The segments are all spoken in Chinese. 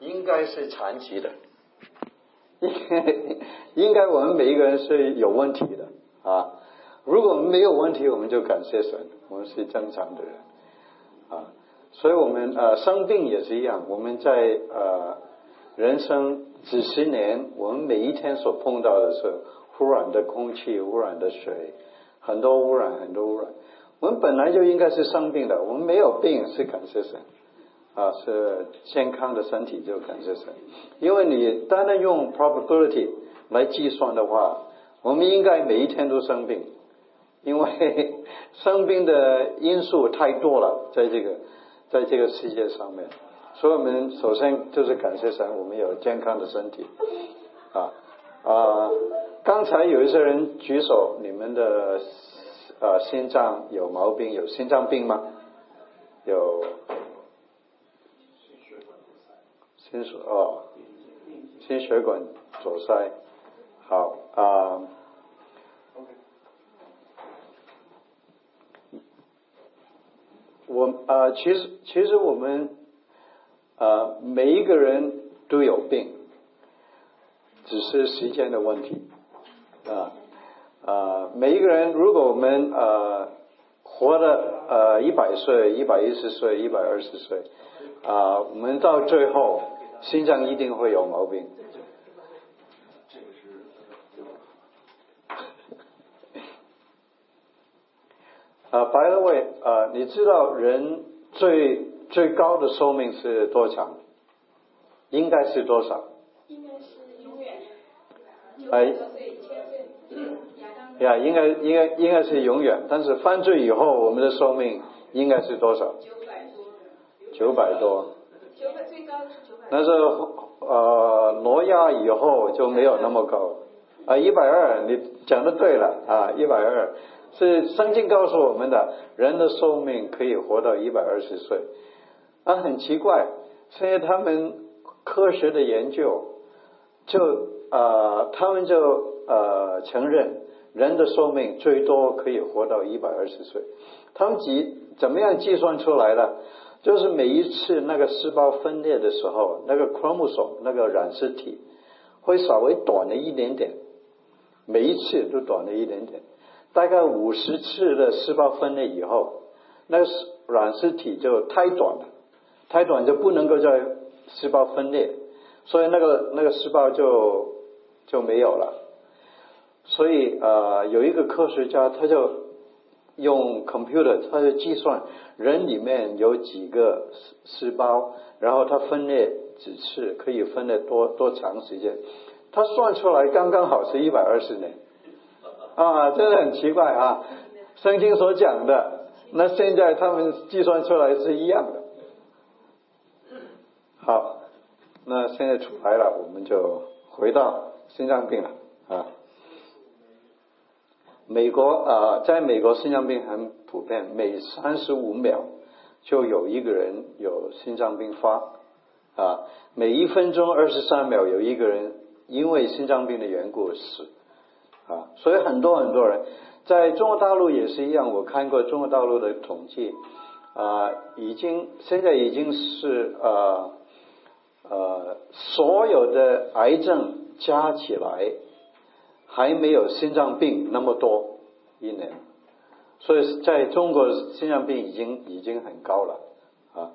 应该是残疾的，应 该应该我们每一个人是有问题的啊。如果没有问题，我们就感谢神，我们是正常的人啊。所以，我们呃生病也是一样，我们在呃人生几十年，我们每一天所碰到的是污染的空气、污染的水，很多污染，很多污染。我们本来就应该是生病的，我们没有病是感谢神。啊，是健康的身体就感谢神，因为你单单用 probability 来计算的话，我们应该每一天都生病，因为 生病的因素太多了，在这个在这个世界上面，所以我们首先就是感谢神，我们有健康的身体。啊啊，刚才有一些人举手，你们的呃心脏有毛病，有心脏病吗？有。心血哦，心血管阻塞，好啊。我啊，其实其实我们啊，每一个人都有病，只是时间的问题啊啊。每一个人，如果我们呃活了呃一百岁、一百一十岁、一百二十岁啊，我们到最后。心脏一定会有毛病。啊，By the way，啊，你知道人最最高的寿命是多长？应该是多少？应该是永远。哎。呀，应该应该应该是永远，但是犯罪以后，我们的寿命应该是多少？九百多。九百多。九百最高是。但是呃，挪亚以后就没有那么高。啊，一百二，你讲的对了。啊，一百二。是圣经告诉我们的，人的寿命可以活到一百二十岁。啊，很奇怪，所以他们科学的研究就啊，他们就呃承认人的寿命最多可以活到一百二十岁，他们计怎么样计算出来的？就是每一次那个细胞分裂的时候，那个 chromosome 那个染色体会稍微短了一点点，每一次都短了一点点。大概五十次的细胞分裂以后，那个染色体就太短了，太短就不能够在细胞分裂，所以那个那个细胞就就没有了。所以呃，有一个科学家他就。用 computer，它就计算人里面有几个细胞，然后它分裂几次，可以分裂多多长时间？它算出来刚刚好是一百二十年，啊，真的很奇怪啊！圣经所讲的，那现在他们计算出来是一样的。好，那现在出来了，我们就回到心脏病了啊。美国啊，在美国心脏病很普遍，每三十五秒就有一个人有心脏病发啊，每一分钟二十三秒有一个人因为心脏病的缘故死啊，所以很多很多人在中国大陆也是一样，我看过中国大陆的统计啊，已经现在已经是呃呃所有的癌症加起来。还没有心脏病那么多一年，所以在中国心脏病已经已经很高了啊，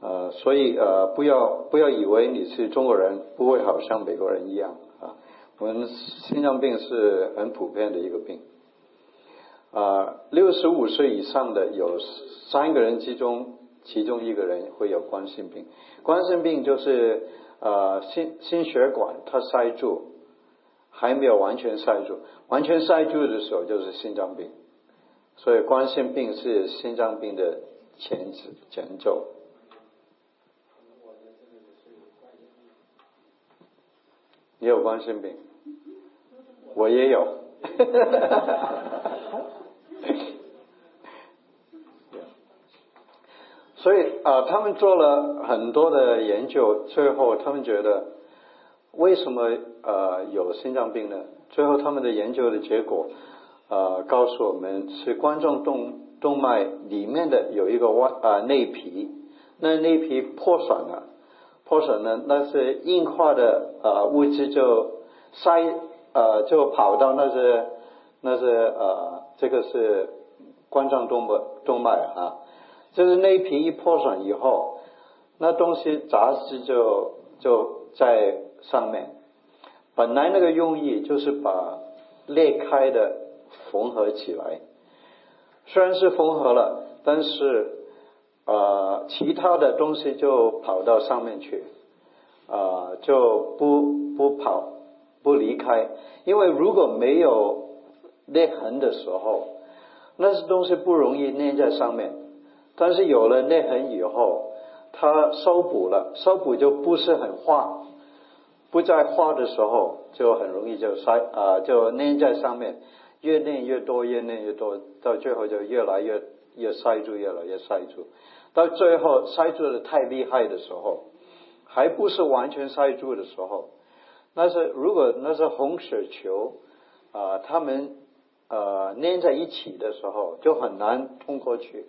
呃，所以呃不要不要以为你是中国人不会好像美国人一样啊，我们心脏病是很普遍的一个病。啊，六十五岁以上的有三个人之中，其中一个人会有冠心病，冠心病就是呃心心血管它塞住。还没有完全塞住，完全塞住的时候就是心脏病，所以冠心病是心脏病的前子前奏。你有冠心病，我也有。所以啊，他们做了很多的研究，最后他们觉得。为什么呃有心脏病呢？最后他们的研究的结果呃告诉我们是冠状动动脉里面的有一个外啊内皮，那内皮破损了，破损呢，那些硬化的呃物质就塞呃就跑到那些那些呃这个是冠状动脉动脉啊，就是内皮一破损以后，那东西杂质就就在上面。本来那个用意就是把裂开的缝合起来，虽然是缝合了，但是呃其他的东西就跑到上面去，啊就不不跑不离开，因为如果没有裂痕的时候，那些东西不容易粘在上面，但是有了裂痕以后，它修补了，修补就不是很化。不在画的时候，就很容易就塞啊，就粘在上面，越粘越多，越粘越多，到最后就越来越越塞住，越来越塞住，到最后塞住的太厉害的时候，还不是完全塞住的时候，那是如果那是红血球啊，他们呃粘在一起的时候，就很难通过去，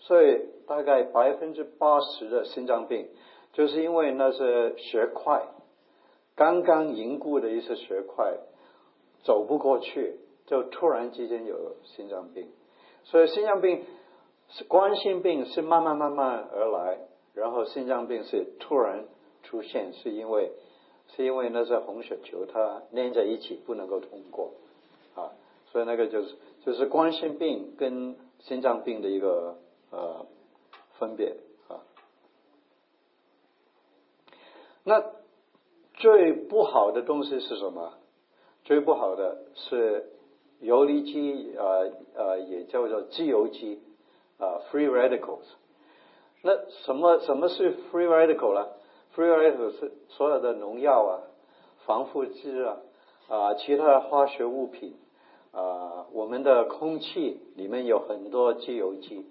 所以大概百分之八十的心脏病，就是因为那些血块。刚刚凝固的一些血块走不过去，就突然之间有心脏病。所以心脏病是冠心病是慢慢慢慢而来，然后心脏病是突然出现，是因为是因为那些红血球它粘在一起不能够通过啊，所以那个就是就是冠心病跟心脏病的一个呃分别啊。那。最不好的东西是什么？最不好的是游离基，呃呃，也叫做自由基，啊，free radicals。那什么什么是 free radical 呢？free radical 是所有的农药啊、防腐剂啊、啊其他的化学物品啊，我们的空气里面有很多自由基，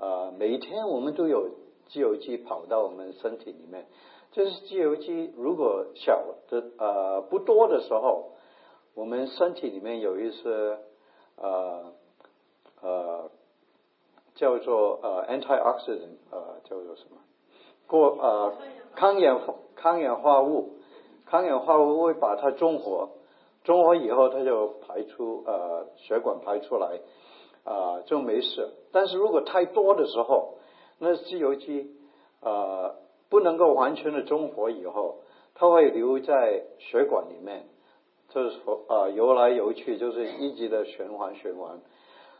啊，每天我们都有自由基跑到我们身体里面。就是自由基，如果小的呃不多的时候，我们身体里面有一些呃呃叫做呃 antioxidant 呃叫做什么过呃抗氧抗氧化物，抗氧化物会把它中和，中和以后它就排出呃血管排出来啊就没事。但是如果太多的时候，那自由基呃。不能够完全的中和以后，它会留在血管里面，就是说啊游来游去，就是一直的循环循环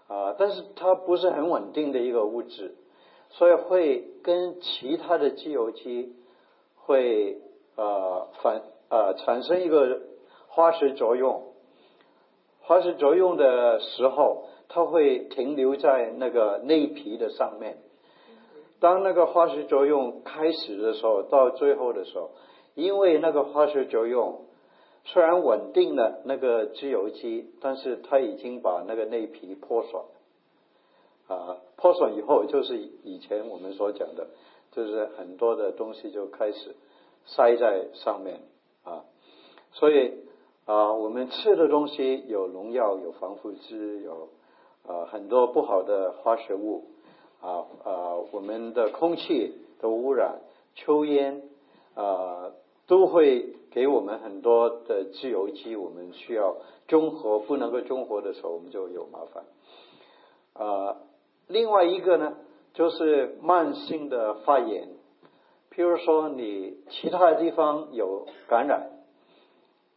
啊，但是它不是很稳定的一个物质，所以会跟其他的机油基会呃反呃产生一个化学作用，化学作用的时候，它会停留在那个内皮的上面。当那个化学作用开始的时候，到最后的时候，因为那个化学作用虽然稳定了那个自由基，但是它已经把那个内皮破损啊，破损以后就是以前我们所讲的，就是很多的东西就开始塞在上面啊，所以啊，我们吃的东西有农药、有防腐剂、有啊很多不好的化学物。啊啊，我们的空气的污染、抽烟啊，都会给我们很多的自由基，我们需要中和，不能够中和的时候，我们就有麻烦。啊，另外一个呢，就是慢性的发炎，譬如说你其他的地方有感染，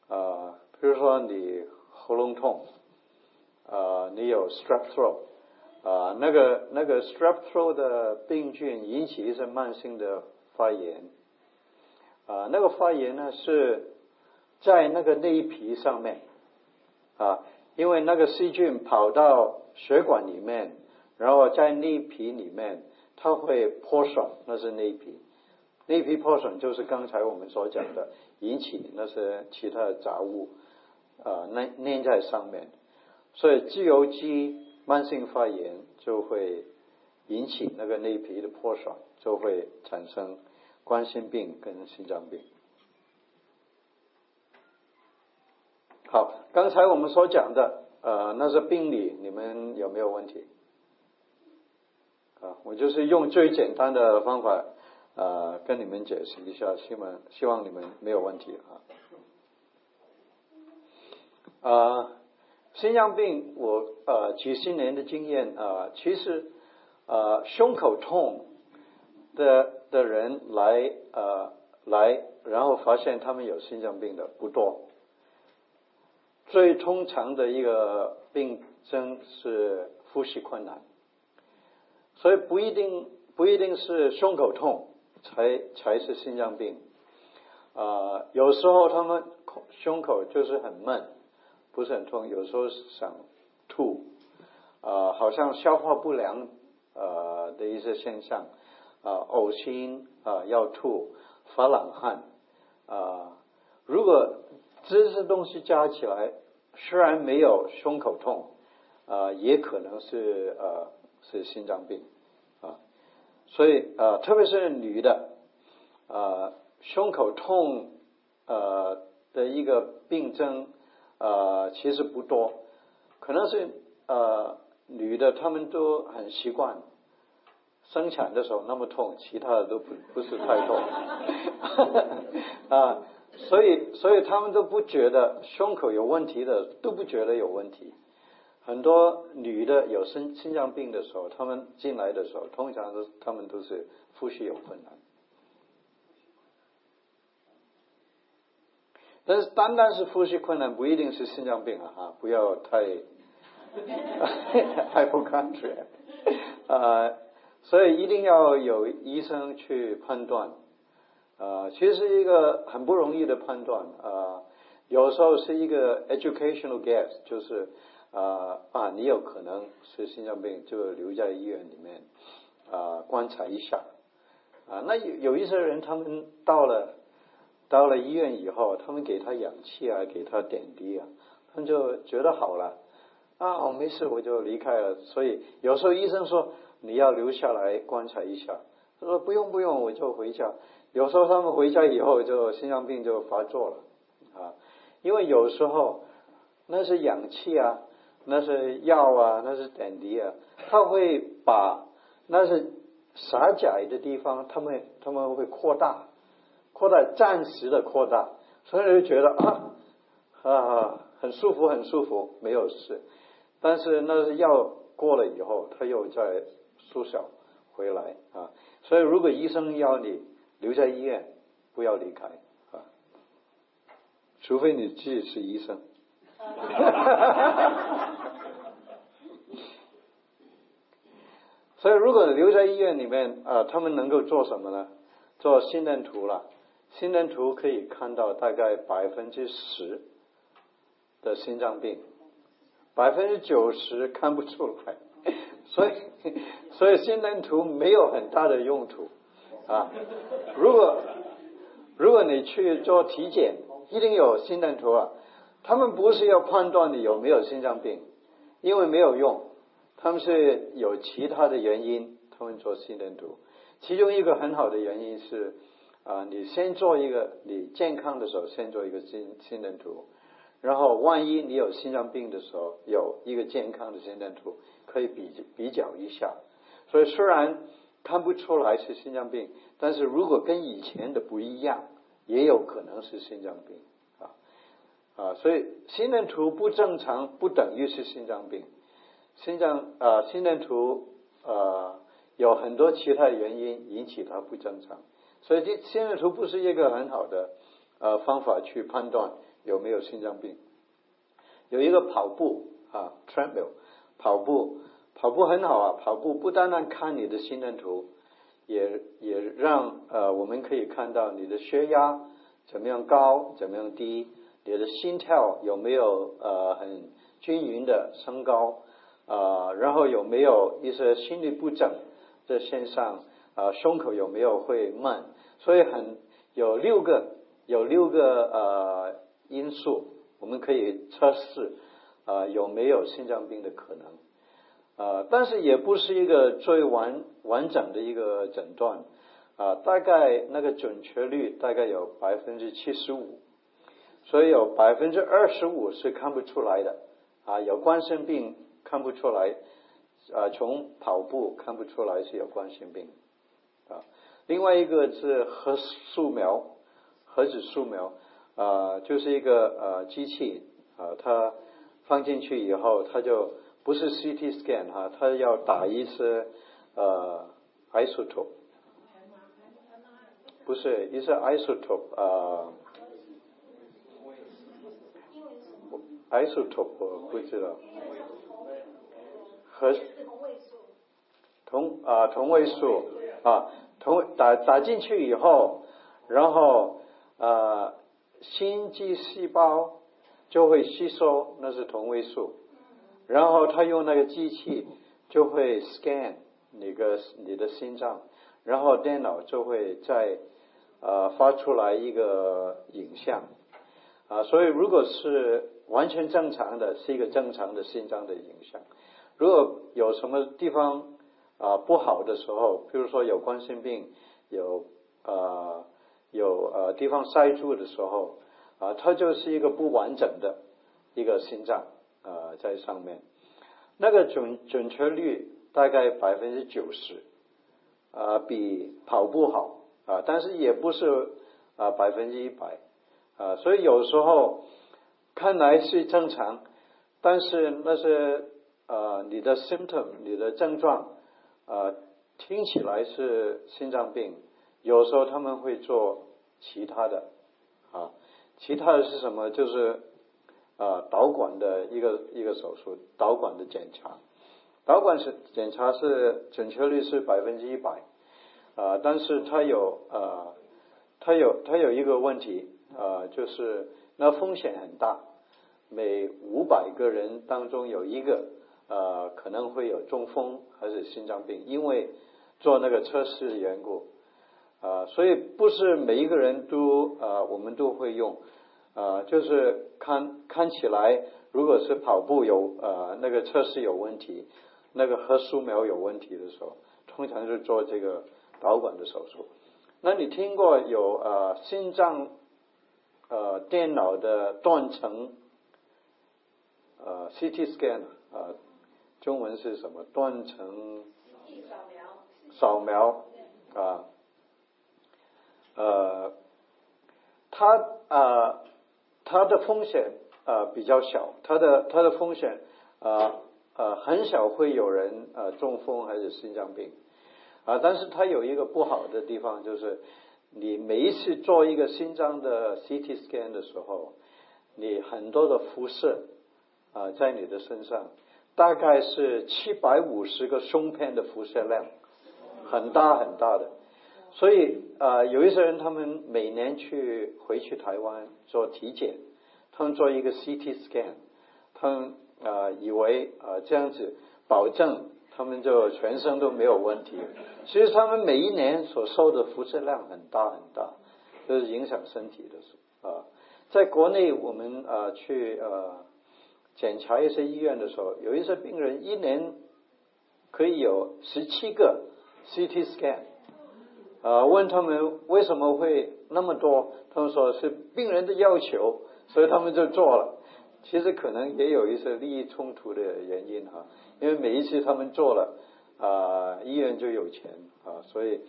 啊，比如说你喉咙痛，啊，你有 strep throat。啊，那个那个 strep throat 的病菌引起一些慢性的发炎，啊，那个发炎呢是在那个内皮上面，啊，因为那个细菌跑到血管里面，然后在内皮里面，它会破损，那是内皮，内皮破损就是刚才我们所讲的引起那些其他的杂物啊粘粘在上面，所以自由基。慢性发炎就会引起那个内皮的破损，就会产生冠心病跟心脏病。好，刚才我们所讲的，呃，那是病理，你们有没有问题？啊，我就是用最简单的方法，呃，跟你们解释一下，希望希望你们没有问题啊。啊，心脏病，我呃几十年的经验啊，其实呃胸口痛的的人来呃来，然后发现他们有心脏病的不多。最通常的一个病症是呼吸困难，所以不一定不一定是胸口痛才才是心脏病。啊，有时候他们胸口就是很闷，不是很痛，有时候想吐，啊，好像消化不良呃的一些现象，啊，呕心啊，要吐，发冷汗，啊，如果这些东西加起来，虽然没有胸口痛，啊，也可能是呃是心脏病啊，所以呃特别是女的，啊胸口痛呃的一个病症呃其实不多，可能是呃女的她们都很习惯生产的时候那么痛，其他的都不不是太痛 啊。所以，所以他们都不觉得胸口有问题的，都不觉得有问题。很多女的有心心脏病的时候，他们进来的时候，通常都他们都是呼吸有困难。但是，单单是呼吸困难，不一定是心脏病啊！哈，不要太太 不看觉啊！所以一定要有医生去判断。啊，其实一个很不容易的判断啊。有时候是一个 educational guess，就是啊啊，你有可能是心脏病，就留在医院里面啊观察一下啊。那有有一些人，他们到了到了医院以后，他们给他氧气啊，给他点滴啊，他们就觉得好了啊，我没事，我就离开了。所以有时候医生说你要留下来观察一下，他说不用不用，我就回家。有时候他们回家以后，就心脏病就发作了啊，因为有时候那是氧气啊，那是药啊，那是点滴啊，他会把那是狭窄的地方，他们他们会扩大，扩大暂时的扩大，所以就觉得 啊啊很舒服很舒服，没有事，但是那是药过了以后，他又在缩小回来啊，所以如果医生要你。留在医院，不要离开啊！除非你自己是医生。所以，如果留在医院里面啊，他们能够做什么呢？做心电图了。心电图可以看到大概百分之十的心脏病，百分之九十看不出来。所以，所以心电图没有很大的用途。啊，如果如果你去做体检，一定有心电图啊。他们不是要判断你有没有心脏病，因为没有用，他们是有其他的原因，他们做心电图。其中一个很好的原因是啊，你先做一个，你健康的时候先做一个心心电图，然后万一你有心脏病的时候，有一个健康的心电图可以比比较一下。所以虽然。看不出来是心脏病，但是如果跟以前的不一样，也有可能是心脏病啊啊！所以心电图不正常不等于是心脏病，心脏啊心电图啊有很多其他原因引起它不正常，所以这心电图不是一个很好的呃方法去判断有没有心脏病。有一个跑步啊，treadmill 跑步。跑步很好啊，跑步不单单看你的心电图，也也让呃我们可以看到你的血压怎么样高，怎么样低，你的心跳有没有呃很均匀的升高啊，然后有没有一些心律不整的现象啊，胸口有没有会慢，所以很有六个有六个呃因素，我们可以测试啊有没有心脏病的可能。啊，但是也不是一个最完完整的一个诊断啊，大概那个准确率大概有百分之七十五，所以有百分之二十五是看不出来的啊，有冠心病看不出来啊，从跑步看不出来是有冠心病啊，另外一个是核素描，核子素描，啊，就是一个呃机器啊，它放进去以后，它就不是 CT scan 哈，它要打一些呃 isotope，不是一些 isotope 啊，isotope 我不知道，核。同啊同位素啊同打打进去以后，然后呃心肌细胞就会吸收，那是同位素，然后他用那个机器就会 scan 你个你的心脏，然后电脑就会在呃发出来一个影像。啊，所以如果是完全正常的，是一个正常的心脏的影像，如果有什么地方啊不好的时候，比如说有冠心病，有啊有呃地方塞住的时候啊，它就是一个不完整的一个心脏啊在上面，那个准准确率大概百分之九十啊，比跑步好啊，但是也不是啊百分之一百啊，所以有时候看来是正常，但是那些呃你的 symptom 你的症状啊听起来是心脏病，有时候他们会做其他的啊，其他的是什么？就是啊导管的一个一个手术，导管的检查，导管是检查是准确率是百分之一百啊，但是它有啊它有它有一个问题啊，就是那风险很大，每五百个人当中有一个呃可能会有中风还是心脏病，因为做那个测试的缘故啊，所以不是每一个人都啊我们都会用啊，就是看看起来如果是跑步有呃那个测试有问题，那个核素描有问题的时候，通常是做这个导管的手术。那你听过有呃心脏呃电脑的断层呃 CT scan 啊，中文是什么？断层扫描。啊，呃，它啊它的风险啊比较小，它的它的风险啊呃很少会有人呃中风还是心脏病。啊，但是它有一个不好的地方就是，你每一次做一个心脏的 CT scan 的时候，你很多的辐射啊在你的身上，大概是七百五十个胸片的辐射量。很大很大的，所以啊，有一些人他们每年去回去台湾做体检，他们做一个 CT scan，他们啊以为啊这样子保证他们就全身都没有问题，其实他们每一年所受的辐射量很大很大，就是影响身体的啊。在国内我们啊去呃检查一些医院的时候，有一些病人一年可以有十七个。CT scan，啊，问他们为什么会那么多？他们说是病人的要求，所以他们就做了。其实可能也有一些利益冲突的原因哈，因为每一次他们做了，啊，医院就有钱啊，所以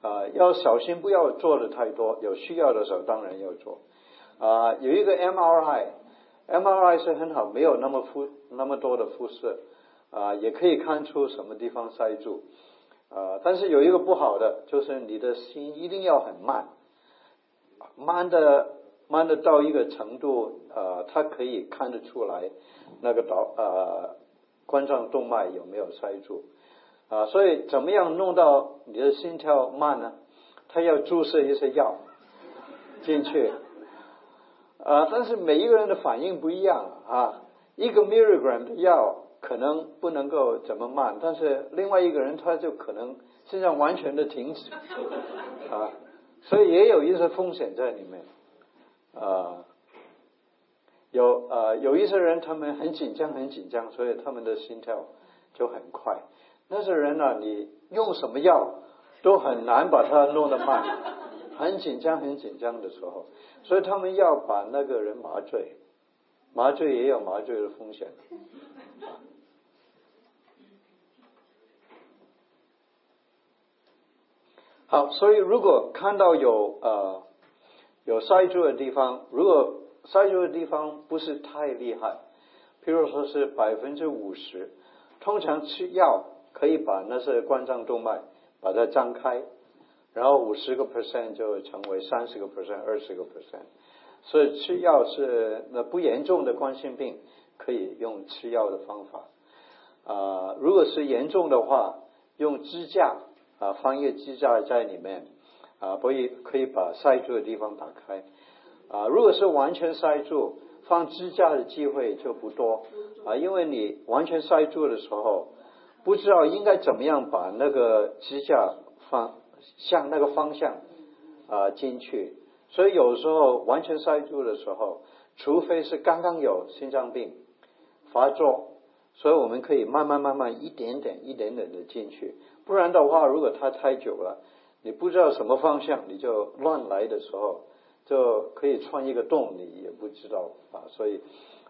啊要小心不要做的太多。有需要的时候当然要做。啊，有一个 MRI M R I 是很好，没有那么辐那么多的辐射，啊，也可以看出什么地方塞住。啊，但是有一个不好的，就是你的心一定要很慢，慢的慢的到一个程度，呃，它可以看得出来那个导呃冠状动脉有没有塞住啊，所以怎么样弄到你的心跳慢呢？他要注射一些药进去啊，但是每一个人的反应不一样啊，一个 milligram 的药。可能不能够怎么慢，但是另外一个人他就可能心脏完全的停止 啊，所以也有一些风险在里面啊。有呃有一些人他们很紧张很紧张，所以他们的心跳就很快。那些人呢，你用什么药都很难把它弄得慢，很紧张很紧张的时候，所以他们要把那个人麻醉，麻醉也有麻醉的风险。好，所以如果看到有呃有塞住的地方，如果塞住的地方不是太厉害，譬如说是百分之五十，通常吃药可以把那些冠状动脉把它张开，然后五十个 percent 就成为三十个 percent、二十个 percent，所以吃药是那不严重的冠心病可以用吃药的方法。啊、如果是严重的话，用支架啊放一个支架在里面啊，可以可以把塞住的地方打开。啊。如果是完全塞住，放支架的机会就不多。啊，因为你完全塞住的时候，不知道应该怎么样把那个支架放向那个方向啊进去，所以有时候完全塞住的时候，除非是刚刚有心脏病发作，所以我们可以慢慢慢慢一点点一点点的进去，不然的话，如果它太久了，你不知道什么方向，你就乱来的时候，就可以穿一个洞，你也不知道啊，所以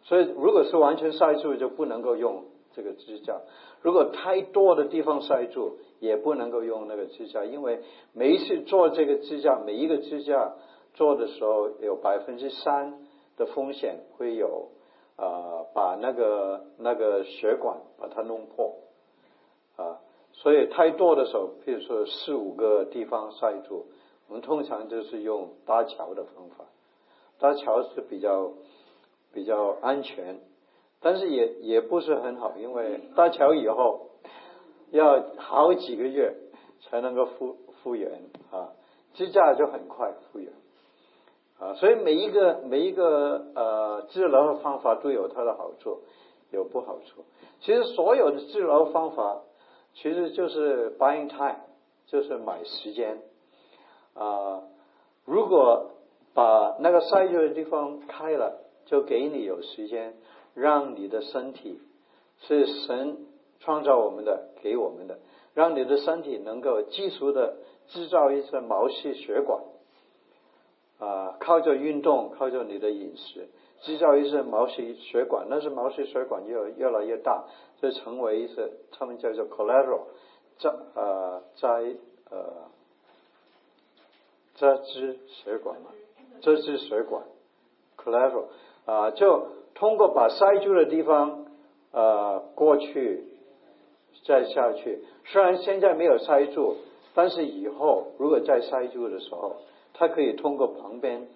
所以如果是完全塞住，就不能够用这个支架。如果太多的地方塞住，也不能够用那个支架，因为每一次做这个支架，每一个支架做的时候有百分之三的风险会有啊、把那个那个血管把它弄破啊，所以太多的时候，譬如说四五个地方塞住，我们通常就是用搭桥的方法，搭桥是比较比较安全，但是也也不是很好，因为搭桥以后要好几个月才能够复复原啊，支架就很快复原啊，所以每一个每一个呃治疗的方法都有它的好处，有不好处。其实所有的治疗方法其实就是 buying time，就是买时间啊。如果把那个塞住的地方开了，就给你有时间，让你的身体是神创造我们的，给我们的，让你的身体能够基础的制造一些毛细血管啊，靠着运动，靠着你的饮食，制造一些毛细血管，那是毛细血管越越来越大，就成为一些他们叫做 collateral，在呃在呃这支血管嘛，这支血管 collateral 啊，就通过把塞住的地方呃过去，再下去。虽然现在没有塞住，但是以后如果再塞住的时候，它可以通过旁边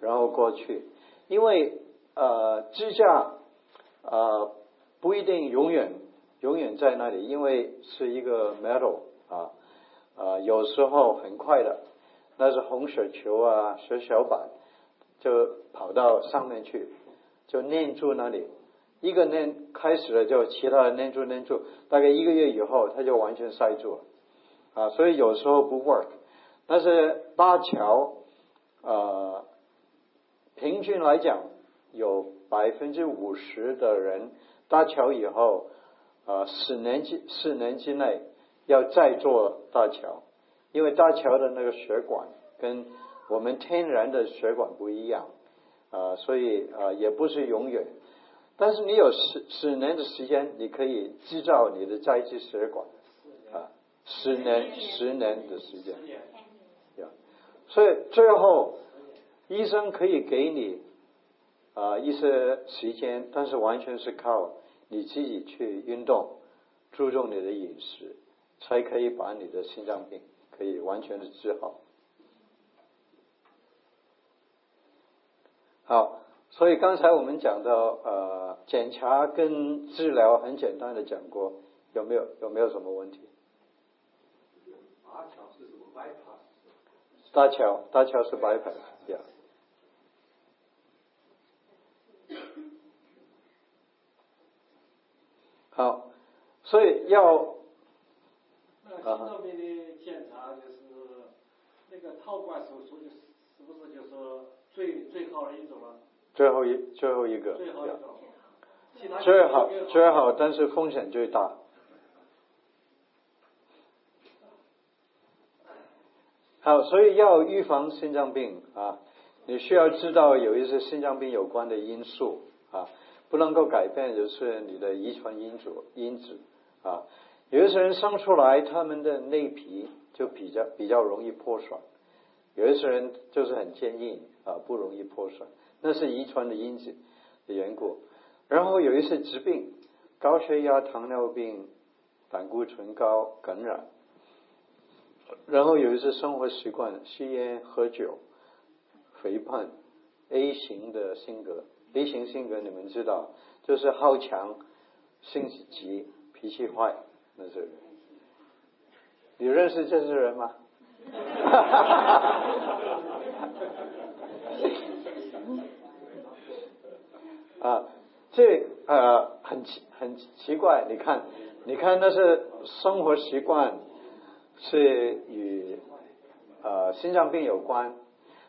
然后过去，因为呃支架呃不一定永远永远在那里，因为是一个 metal 啊啊，有时候很快的，那是红血球啊、血小板就跑到上面去，就粘住那里。一个粘开始了，就其他的粘住粘住，大概一个月以后，它就完全塞住了啊。所以有时候不 work，但是搭桥呃，平均来讲，有百分之五十的人搭桥以后，呃，四年之四年之内要再做搭桥，因为搭桥的那个血管跟我们天然的血管不一样啊、所以啊、也不是永远。但是你有十十年的时间，你可以制造你的再支血管啊，十年十年的时间，所以最后医生可以给你啊一些时间，但是完全是靠你自己去运动，注重你的饮食，才可以把你的心脏病可以完全的治好。好，所以刚才我们讲到呃，检查跟治疗很简单的讲过，有没有有没有什么问题？大桥是什么 bypass？搭桥，搭桥是白牌呀。好，所以要那心脏病的检查就是那个套管手术，就是是不是就是最最好的一种了？最后一最后一个，呀最好最好，但是风险最大。好，所以要预防心脏病啊，你需要知道有一些心脏病有关的因素啊，不能够改变就是你的遗传因子因子啊。有一些人生出来他们的内皮就比较比较容易破损。有一些人就是很坚硬啊，不容易破损，那是遗传的因子的缘故。然后有一些疾病，高血压、糖尿病、胆固醇高、感染。然后有一些生活习惯，吸烟、喝酒、肥胖，A 型的性格，A 型性格你们知道，就是好强、性子急、脾气坏那些人。你认识这些人吗？哈哈哈啊，这呃很奇很奇怪，你看，你看那是生活习惯。是与呃心脏病有关，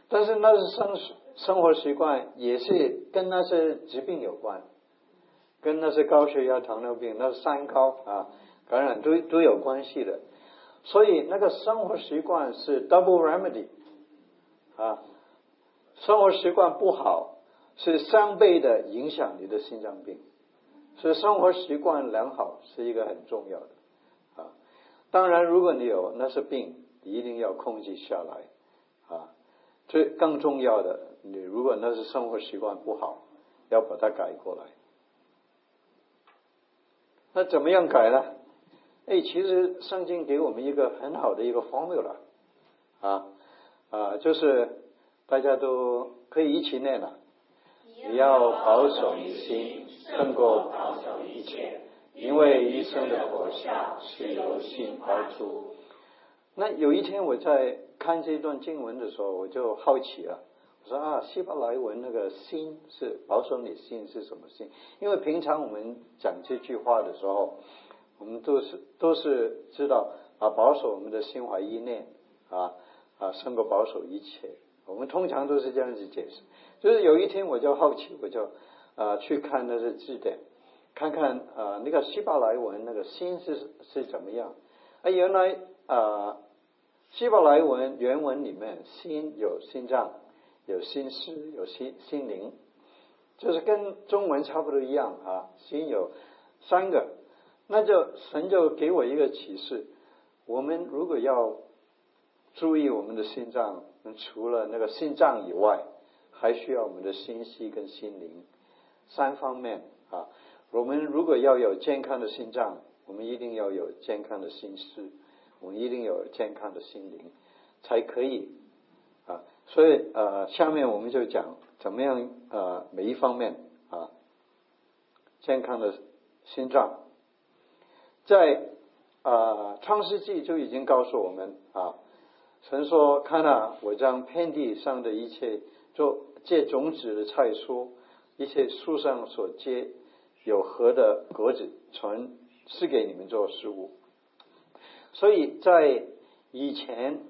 但是那是生生活习惯，也是跟那些疾病有关，跟那些高血压、糖尿病、那三高啊感染都都有关系的。所以那个生活习惯是 double remedy 啊，生活习惯不好是三倍的影响你的心脏病，所以生活习惯良好是一个很重要的啊。当然，如果你有那是病，一定要控制下来啊。最更重要的，你如果那是生活习惯不好，要把它改过来。那怎么样改呢？哎，其实圣经给我们一个很好的一个 formula 啊啊，就是大家都可以一起念了。你要保守你心，胜过保守一切。因为一生的活下是由心发出。那有一天我在看这段经文的时候，我就好奇了。我说啊，希伯来文那个心是保守你心是什么心？因为平常我们讲这句话的时候，我们都是都是知道啊，保守我们的心怀意念啊啊，胜过保守一切。我们通常都是这样子解释。就是有一天我就好奇，我就啊去看那些字典。看看啊，那个希伯来文那个心是是怎么样？啊，原来啊，希伯来文原文里面心有心脏，有心思，有心心灵，就是跟中文差不多一样啊。心有三个，那就神就给我一个启示：我们如果要注意我们的心脏，除了那个心脏以外，还需要我们的心息跟心灵三方面啊。我们如果要有健康的心脏，我们一定要有健康的心思，我们一定有健康的心灵，才可以啊。所以呃，下面我们就讲怎么样呃每一方面啊健康的心脏，在啊创世纪就已经告诉我们啊，神说看啊，我将遍地上的一切做借种子的菜蔬，一切树上所结。有核的果子传是给你们做食物，所以在以前，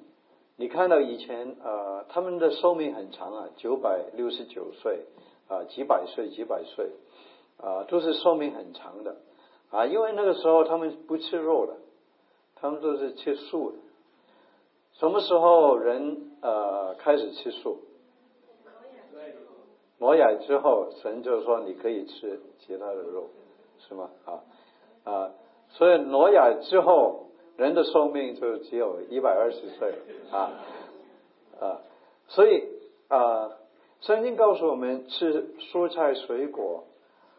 你看到以前呃他们的寿命很长啊，九百六十九岁啊，几百岁几百岁啊，都是寿命很长的啊，因为那个时候他们不吃肉了，他们都是吃素的。什么时候人呃开始吃素？挪亚之后，神就说你可以吃其他的肉，是吗？啊啊，所以挪亚之后，人的寿命就只有一百二十岁啊啊，所以啊，圣经告诉我们吃蔬菜水果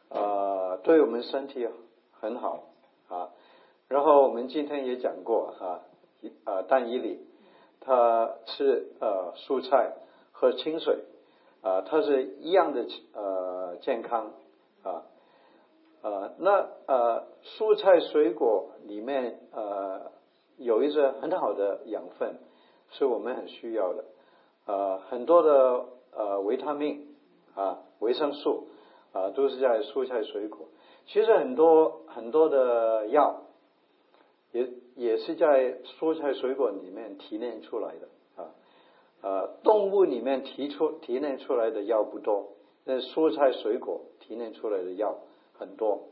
啊，对我们身体很好啊。然后我们今天也讲过啊，啊，但以理他吃呃蔬菜喝清水。啊，它是一样的呃健康啊啊，那呃蔬菜水果里面呃有一些很好的养分，是我们很需要的呃很多的呃维他命啊维生素啊都是在蔬菜水果，其实很多很多的药也也是在蔬菜水果里面提炼出来的。呃，动物里面提出提炼出来的药不多，那蔬菜水果提炼出来的药很多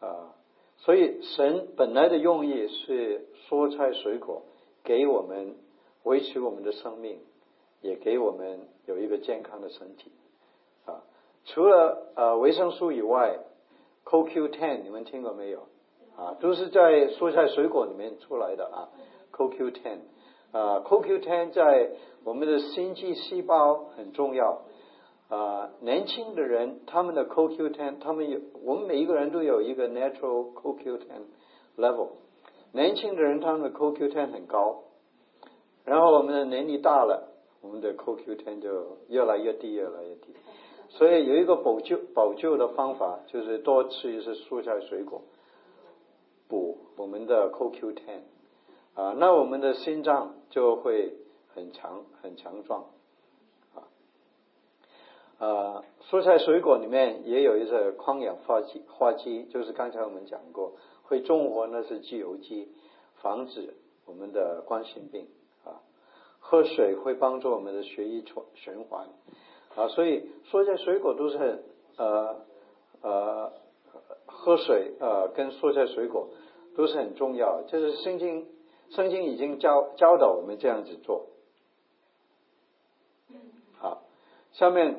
啊。所以神本来的用意是蔬菜水果给我们维持我们的生命，也给我们有一个健康的身体啊。除了呃维生素以外，CoQ10 你们听过没有啊？都是在蔬菜水果里面出来的啊。CoQ10 啊，CoQ10 在我们的心肌细胞很重要啊。年轻的人他们的 CoQ10，他们有我们每一个人都有一个 natural CoQ10 level。年轻的人他们的 CoQ10 很高，然后我们的年龄大了，我们的 CoQ10 就越来越低，越来越低。所以有一个补救补救的方法，就是多吃一些蔬菜水果，补我们的 CoQ10 啊，那我们的心脏就会很强很强壮啊。呃，蔬菜水果里面也有一些抗氧化剂，化剂就是刚才我们讲过。会中和那是自由基，防止我们的冠心病啊。喝水会帮助我们的血液循循环啊，所以蔬菜水果都是很呃呃喝水呃跟蔬菜水果都是很重要。就是心经圣经已经教教导我们这样子做。好，下面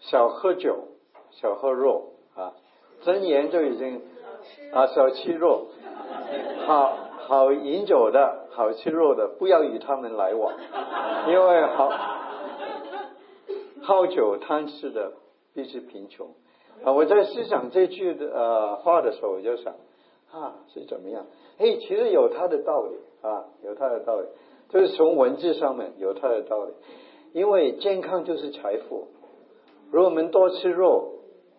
少喝酒，少喝肉啊，真言就已经。啊，少吃肉，好好饮酒的，好吃肉的，不要与他们来往，因为好好酒贪吃的必须贫穷啊！我在思想这句的呃话的时候，我就想啊是怎么样？哎，其实有他的道理啊，有它的道理，就是从文字上面有它的道理，因为健康就是财富。如果我们多吃肉。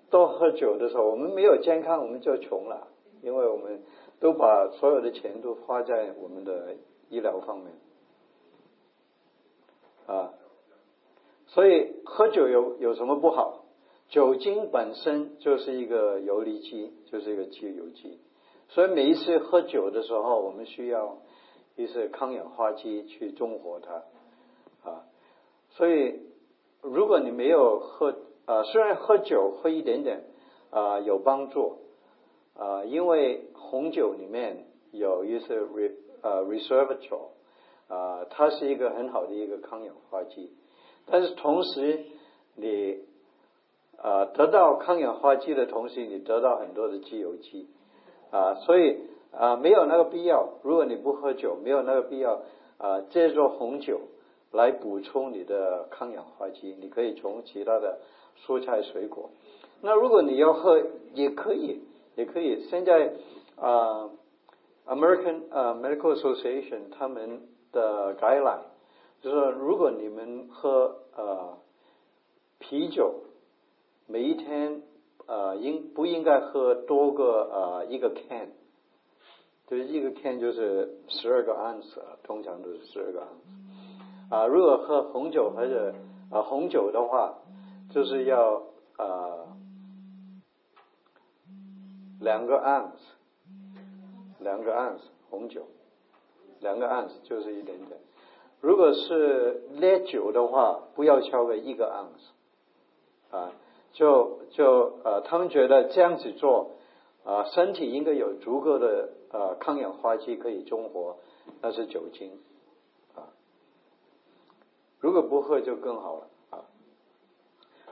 多喝酒的时候，我们没有健康，我们就穷了，因为我们都把所有的钱都花在我们的医疗方面啊。所以喝酒有有什么不好？酒精本身就是一个游离基，就是一个自由基。所以每一次喝酒的时候，我们需要一些抗氧化剂去中和它啊。所以如果你没有喝，啊，虽然喝酒喝一点点啊有帮助啊，因为红酒里面有一些 re 呃 resveratrol 啊，它是一个很好的一个抗氧化剂，但是同时你啊得到抗氧化剂的同时，你得到很多的自由基啊，所以啊没有那个必要。如果你不喝酒，没有那个必要啊借助红酒来补充你的抗氧化剂，你可以从其他的。蔬菜水果，那如果你要喝也可以，也可以。现在啊，American 啊 Medical Association 他们的 guideline 就是，如果你们喝呃啤酒，每一天呃应不应该喝多个呃一个 can，就是一个 can 就是十二个盎司，通常都是十二个盎司。啊，如果喝红酒或者啊红酒的话。就是要啊两个盎司，两个盎司红酒，两个盎司就是一点点。如果是烈酒的话，不要超过一个盎司啊。就就呃，他们觉得这样子做啊，身体应该有足够的呃抗氧化剂可以中和，那是酒精啊。如果不喝就更好了啊。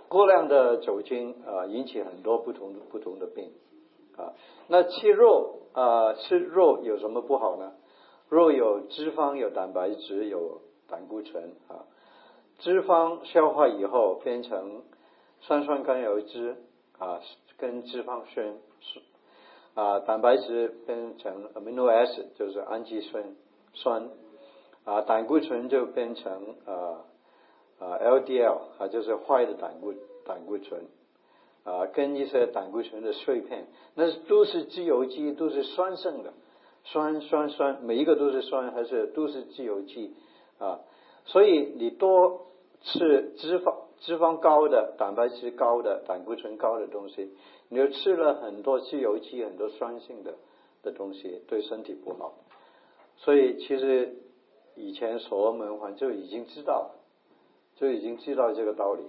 过量的酒精啊，引起很多不同不同的病啊。那吃肉啊，吃肉有什么不好呢？肉有脂肪，有蛋白质，有胆固醇啊。脂肪消化以后变成三酸甘油脂啊，跟脂肪酸啊，蛋白质变成 amino acid，就是氨基酸酸啊，胆固醇就变成啊。啊，LDL 啊，就是坏的胆固胆固醇啊，跟一些胆固醇的碎片，那都是自由基，都是酸性的，酸酸酸，每一个都是酸，还是都是自由基啊？所以你多吃脂肪脂肪高的、蛋白质高的、胆固醇高的东西，你就吃了很多自由基、很多酸性的的东西，对身体不好。所以其实以前所罗门王就已经知道。就已经知道这个道理，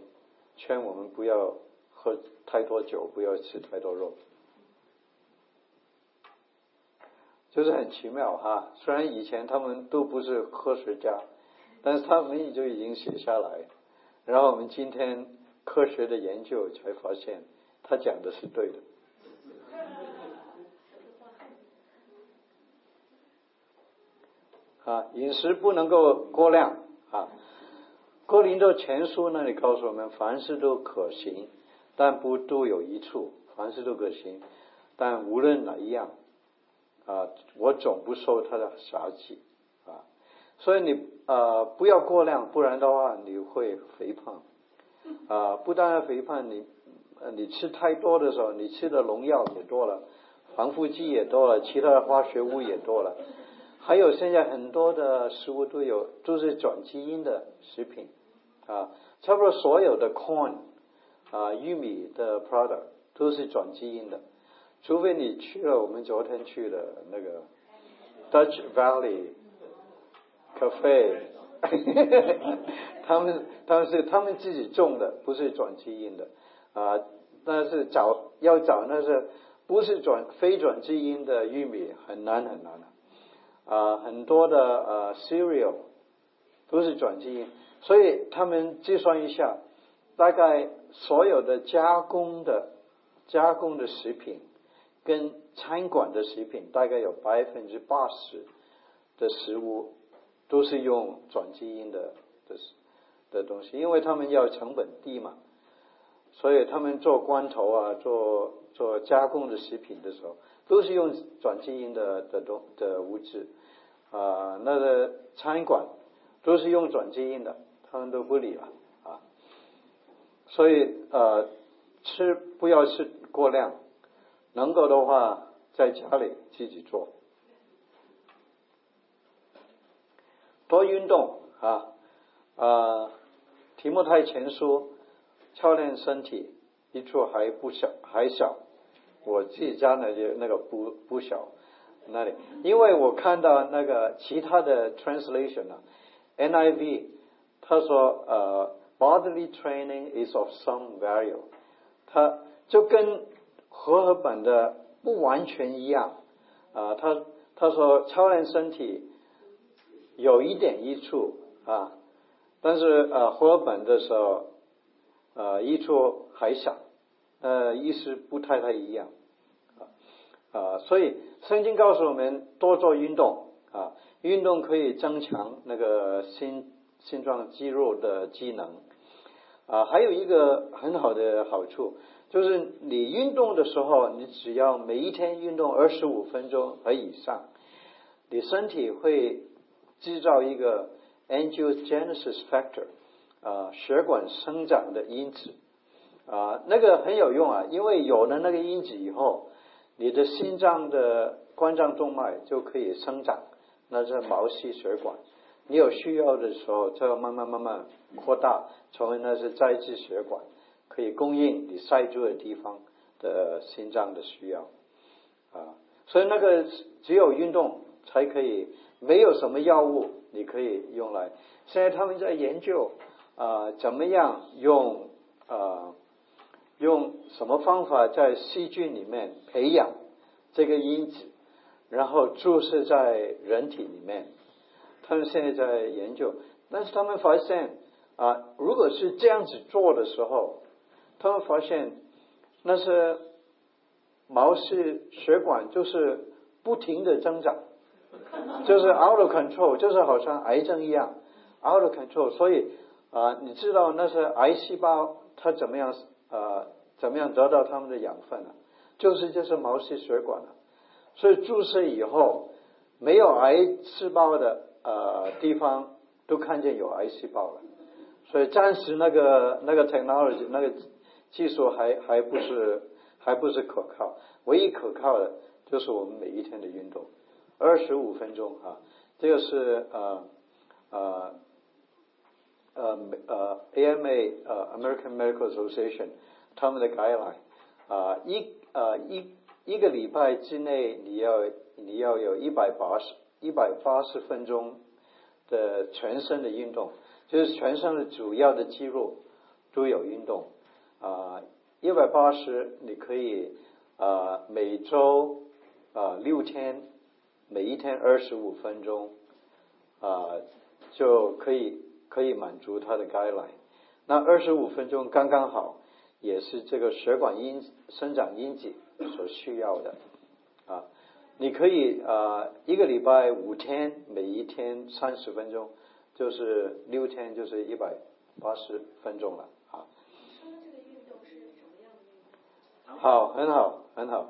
劝我们不要喝太多酒，不要吃太多肉，就是很奇妙哈。虽然以前他们都不是科学家，但是他们也就已经写下来，然后我们今天科学的研究才发现，他讲的是对的。啊，饮食不能够过量啊。哥林多前书那里告诉我们，凡事都可行，但不都有一处。凡事都可行，但无论哪一样啊，我总不受他的杀气啊。所以你啊，不要过量，不然的话你会肥胖啊。不但要肥胖，你你吃太多的时候，你吃的农药也多了，防腐剂也多了，其他的化学物也多了。还有现在很多的食物都有都是转基因的食品啊，差不多所有的 corn 啊玉米的 product 都是转基因的，除非你去了我们昨天去的那个 Dutch Valley Cafe，他们他们是他们自己种的，不是转基因的啊，但是找要找那是不是转非转基因的玉米很难很难的。啊，很多的呃 cereal 都是转基因，所以他们计算一下，大概所有的加工的加工的食品跟餐馆的食品，大概有百分之八十的食物都是用转基因的的的东西，因为他们要成本低嘛，所以他们做罐头啊，做做加工的食品的时候。都是用转基因的的东的物质啊，那个餐馆都是用转基因的，他们都不理了啊。所以呃，吃不要吃过量，能够的话在家里自己做，多运动啊啊。题目太前书，操练身体，一处还不小，还小。我自己家呢就那个不不小那里，因为我看到那个其他的 translation 啊，NIV 他说呃 bodily training is of some value，他就跟和合本的不完全一样啊，他他说操练身体有一点益处啊，但是呃和合本的时候呃益处还小。呃，意思不太太一样，啊啊，所以圣经告诉我们多做运动啊，运动可以增强那个心心脏肌肉的机能啊，还有一个很好的好处就是你运动的时候，你只要每一天运动二十五分钟和以上，你身体会制造一个 angiogenesis factor 啊，血管生长的因子。啊，那个很有用啊，因为有了那个因子以后，你的心脏的冠状动脉就可以生长，那是毛细血管。你有需要的时候，就要慢慢慢慢扩大，成为那是再制血管，可以供应你塞住的地方的心脏的需要。啊，所以那个只有运动才可以，没有什么药物你可以用来。现在他们在研究啊，怎么样用啊。用什么方法在细菌里面培养这个因子，然后注射在人体里面？他们现在在研究，但是他们发现啊，如果是这样子做的时候，他们发现那是毛细血管就是不停的增长，就是 out of control，就是好像癌症一样 out of control。所以啊，你知道那些癌细胞它怎么样？呃，怎么样得到他们的养分呢？就是就是毛细血管了。所以注射以后，没有癌细胞的呃地方都看见有癌细胞了。所以暂时那个那个 technology 那个技术还还不是还不是可靠。唯一可靠的就是我们每一天的运动，二十五分钟啊，这个是呃。呃，呃呃，AMA，呃，American Medical Association，他们的 guideline，啊，一，呃，一一个礼拜之内，你要你要有一百八十一百八十分钟的全身的运动，就是全身的主要的肌肉都有运动，啊，一百八十你可以，啊，每周啊六天，每一天二十五分钟，啊，就可以。可以满足他的该来，那二十五分钟刚刚好，也是这个血管因生长因子所需要的啊。你可以呃一个礼拜五天，每一天三十分钟，就是六天就是一百八十分钟了啊。说这个运动是什么样的运动？好，很好，很好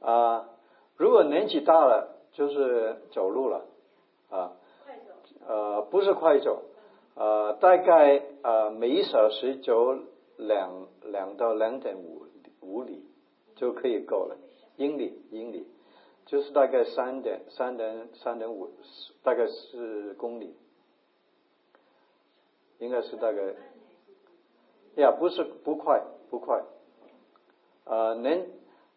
啊、如果年纪大了，就是走路了啊。快走。呃，不是快走，呃，大概呃每一小时走两两到两点五五里就可以够了，英里英里，就是大概三点三点三点五，大概是公里，应该是大概，呀，不是不快不快，呃年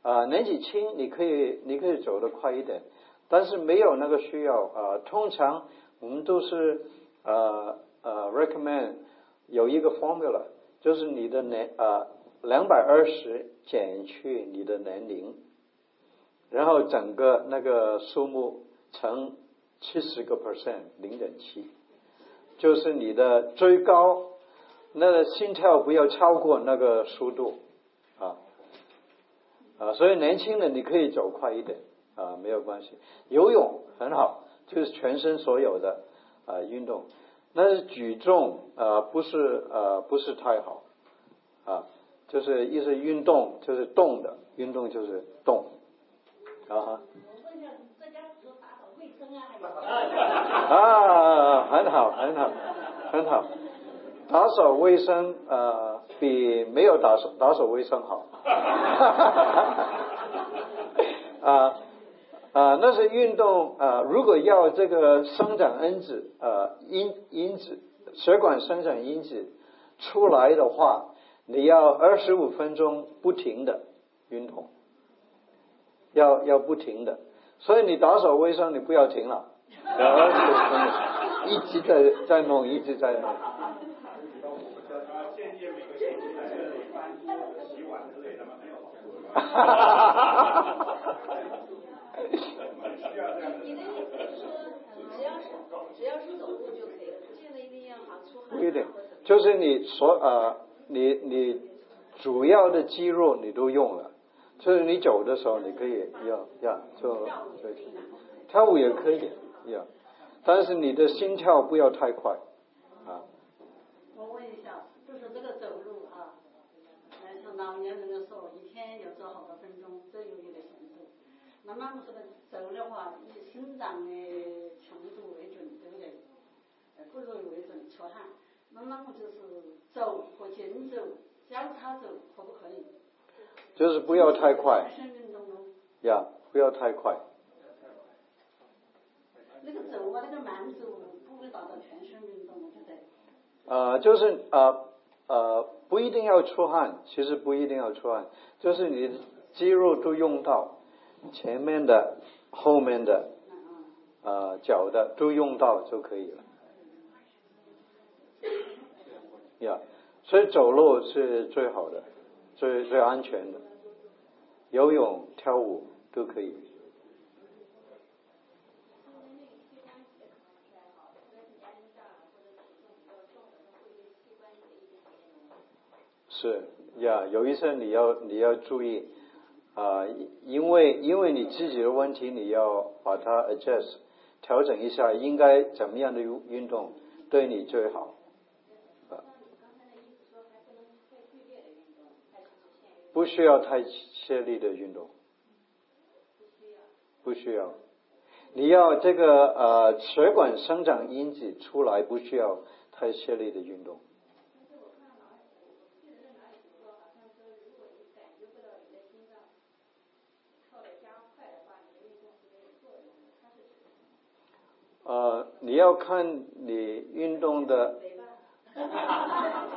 呃年纪轻你可以你可以走得快一点，但是没有那个需要啊、呃通常我们都是呃呃 recommend 有一个 formula，就是你的年呃两百二十减去你的年龄，然后整个那个数目乘七十个 percent 零点七，就是你的最高那个心跳不要超过那个速度啊啊，所以年轻人你可以走快一点啊，没有关系。游泳很好，就是全身所有的啊运动，但是举重呃不是呃不是太好啊，就是一是运动就是动的，运动就是动啊，啊，很好，很好，很好。打扫卫生呃比没有打扫打扫卫生好。啊啊，那是运动啊，如果要这个生长因子啊因因子血管生长因子出来的话，你要二十五分钟不停的运动，要要不停的。所以你打扫卫生，你不要停了，二十五分钟一直在在弄，一直在弄。哈哈哈哈哈哈！需要这样的你的意思是说，只要是只要是走路就可以了，不见得一定要好出汗啊不一定，就是你所呃，你你主要的肌肉你都用了，就是你走的时候你可以要要就就跳舞也可以要，但是你的心跳不要太快啊。我问一下，就是这个走路啊，呃，像老年人的时候，一天要走好多分钟，这有一个限制。那么这个走的话，以生长的强度为准，对不对？呃，不容易为准，出汗。那么我就是走和竞走交叉走，可不可以？就是不要太快全身运动哦。呀，不要太快。那个走啊，那个慢走不会达到全身运动，对不对？呃，就是呃呃，不一定要出汗，其实不一定要出汗，就是你的肌肉都用到，前面的、后面的。呃脚的都用到就可以了。呀、所以走路是最好的，最最安全的，游泳、跳舞都可以。是呀，有一些你要你要注意啊、因为因为你自己的问题，你要把它 adjust 调整一下，应该怎么样的运运动对你最好啊？不需要太泄力的运动，不需要。你要这个呃血管生长因子出来，不需要太泄力的运动。呃，你要看你运动的，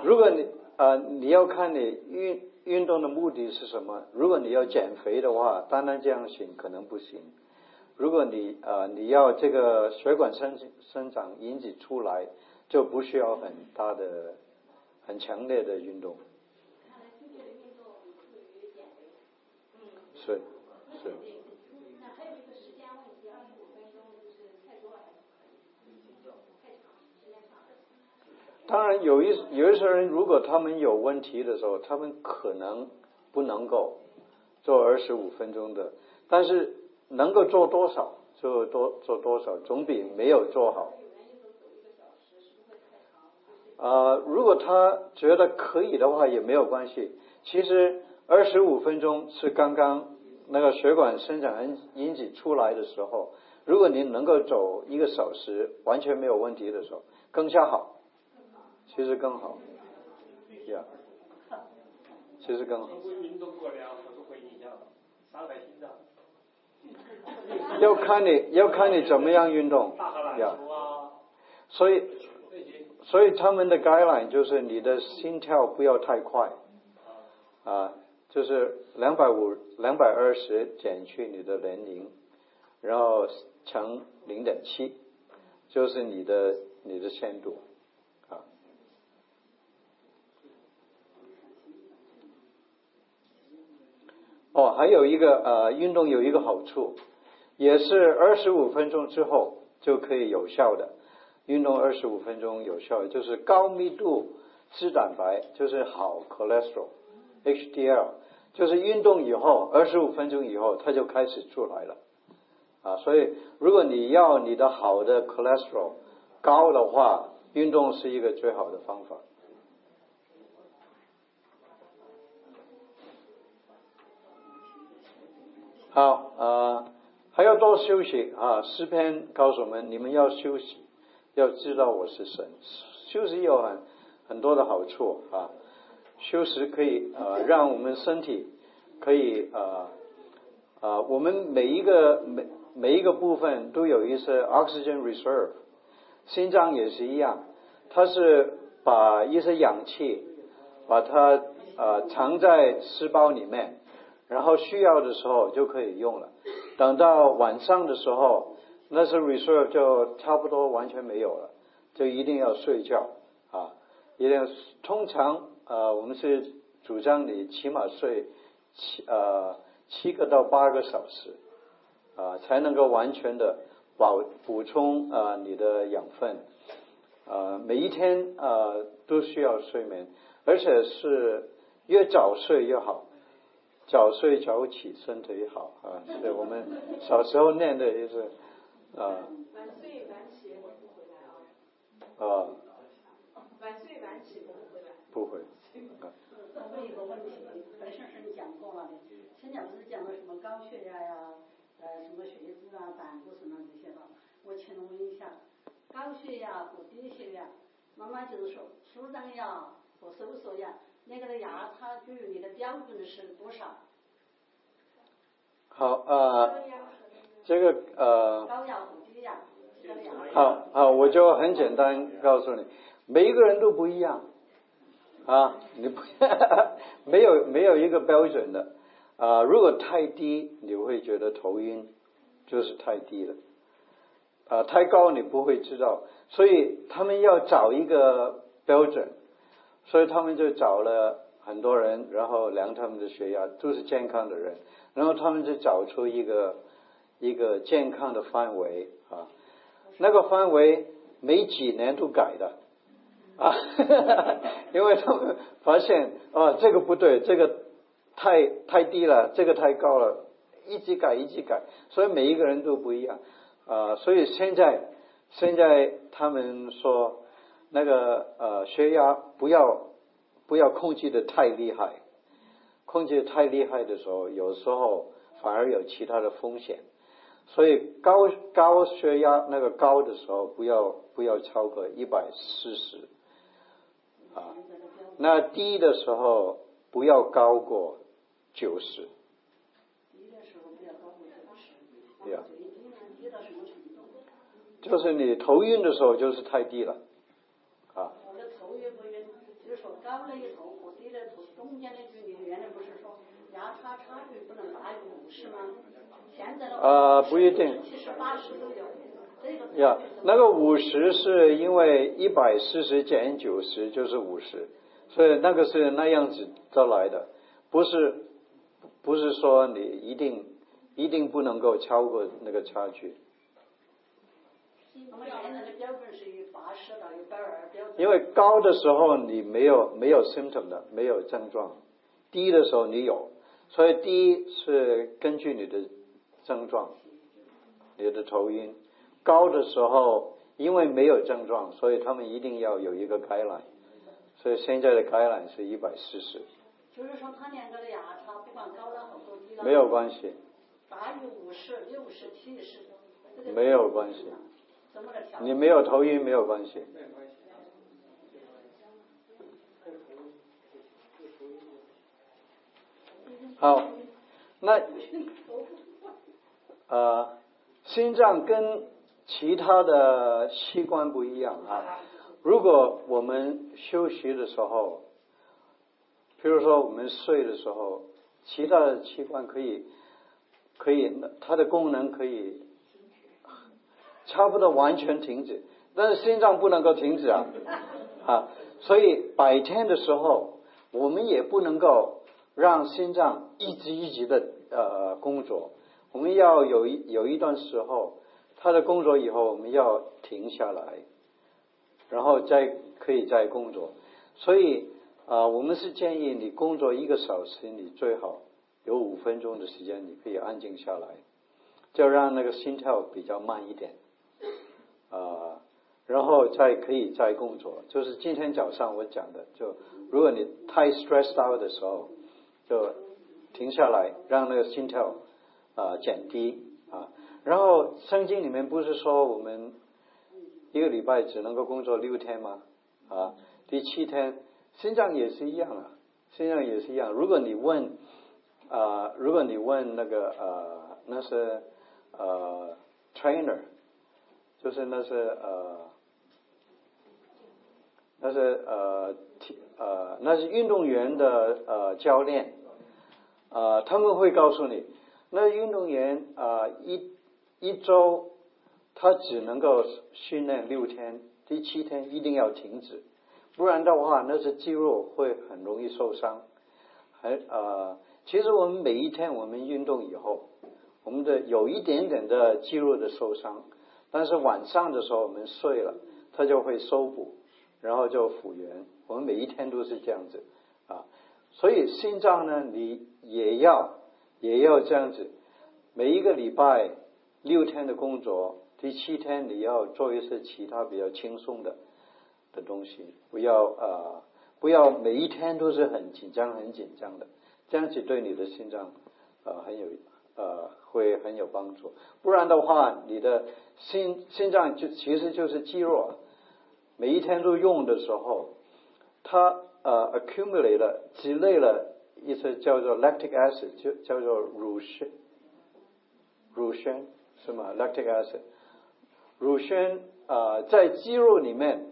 如果你呃你要看你运运动的目的是什么？如果你要减肥的话，单单这样行可能不行。如果你呃你要这个血管生生长引起出来，就不需要很大的、很强烈的运动。是是。当然，有一有一些人，如果他们有问题的时候，他们可能不能够做二十五分钟的。但是能够做多少就多做多少，总比没有做好。啊，如果他觉得可以的话也没有关系。其实二十五分钟是刚刚那个血管生长因因子出来的时候，如果您能够走一个小时完全没有问题的时候，更加好。其实更好，呀，其实更好。要看你要看你怎么样运动，呀，所以所以他们的 guideline 就是你的心跳不要太快，啊，就是两百五两百二十减去你的年龄，然后乘零点七，就是你的你的限度。哦，还有一个呃，运动有一个好处，也是二十五分钟之后就可以有效的。运动二十五分钟有效，就是高密度脂蛋白，就是好 cholesterol，HDL，就是运动以后二十五分钟以后它就开始出来了。啊，所以如果你要你的好的 cholesterol 高的话，运动是一个最好的方法。好啊，还要多休息啊！诗篇告诉我们，你们要休息，要知道我是神。休息有很很多的好处啊，休息可以呃，让我们身体可以啊啊，我们每一个每每一个部分都有一些 oxygen reserve，心脏也是一样，它是把一些氧气把它呃藏在细胞里面。然后需要的时候就可以用了。等到晚上的时候，那是 reserve 就差不多完全没有了，就一定要睡觉啊！一定要通常呃，我们是主张你起码睡七呃七个到八个小时啊，才能够完全的保补充啊你的养分啊。每一天啊都需要睡眠，而且是越早睡越好。早睡早起，身体好啊！是我们小时候念的就是啊。晚睡晚起不回来啊。啊。晚睡晚起不回来。不会。我问一个问题，本身是你讲过了的，现在不是讲的什么高血压呀，呃，什么血脂啊、胆固醇啊这些吧？我请问一下，高血压和低血压，妈妈就是说，舒张压和收缩压。那个的压差距，你的标准是多少？好呃，这个呃，高压和低压，好好，我就很简单告诉你，每一个人都不一样啊，你不 没有没有一个标准的啊，如果太低你会觉得头晕，就是太低了啊，太高你不会知道，所以他们要找一个标准。所以他们就找了很多人，然后量他们的血压，都是健康的人，然后他们就找出一个一个健康的范围啊，那个范围每几年都改的啊，因为他们发现啊这个不对，这个太太低了，这个太高了，一直改一直改，所以每一个人都不一样啊，所以现在现在他们说。那个呃，血压不要不要控制的太厉害，控制太厉害的时候，有时候反而有其他的风险。所以高高血压那个高的时候，不要不要超过一百四十啊。那低的时候不要高过九十。对呀。就是你头晕的时候，就是太低了。高了一头和低了头中间的距离，原来不是说压差差距不能大于五十吗？现在的呃不一定，七十八十都有。呀，那个五十是因为一百四十减九十就是五十，所以那个是那样子得来的，不是不是说你一定一定不能够超过那个差距。因为高的时候你没有没有 symptom 的，没有症状；低的时候你有，所以低是根据你的症状你的头晕。高的时候，因为没有症状，所以他们一定要有一个开朗。所以现在的开朗是一百四十。就是说，他两个的牙差不管高了好多低了。没有关系。大于五十、六十、七十。没有关系。你没有头晕没有关系。好，那呃，心脏跟其他的器官不一样啊。如果我们休息的时候，比如说我们睡的时候，其他的器官可以可以，它的功能可以差不多完全停止，但是心脏不能够停止啊 啊！所以白天的时候，我们也不能够让心脏一直一直的呃工作，我们要有一有一段时候，它的工作以后，我们要停下来，然后再可以再工作，所以。啊，我们是建议你工作一个小时，你最好有五分钟的时间，你可以安静下来，就让那个心跳比较慢一点，啊，然后再可以再工作。就是今天早上我讲的，就如果你太 stressed out 的时候，就停下来，让那个心跳啊减低啊。然后圣经里面不是说我们一个礼拜只能够工作六天吗？啊，第七天。心脏也是一样啊，心脏也是一样。如果你问啊，如果你问那个呃，那是呃，trainer，就是那是呃，那是呃体呃，那是运动员的呃教练啊，他们会告诉你，那运动员啊一一周他只能够训练六天，第七天一定要停止。不然的话，那些肌肉会很容易受伤。还呃，其实我们每一天我们运动以后，我们的有一点点的肌肉的受伤，但是晚上的时候我们睡了，它就会修补，然后就复原。我们每一天都是这样子啊，所以心脏呢，你也要也要这样子，每一个礼拜六天的工作，第七天你要做一些其他比较轻松的。的东西不要啊，不要每一天都是很紧张、很紧张的，这样子对你的心脏啊很有呃会很有帮助。不然的话，你的心心脏就其实就是肌肉，每一天都用的时候，它呃 accumulate 了积累了一些叫做 lactic acid，就叫做乳酸，乳酸是吗？lactic acid，乳酸啊在肌肉里面。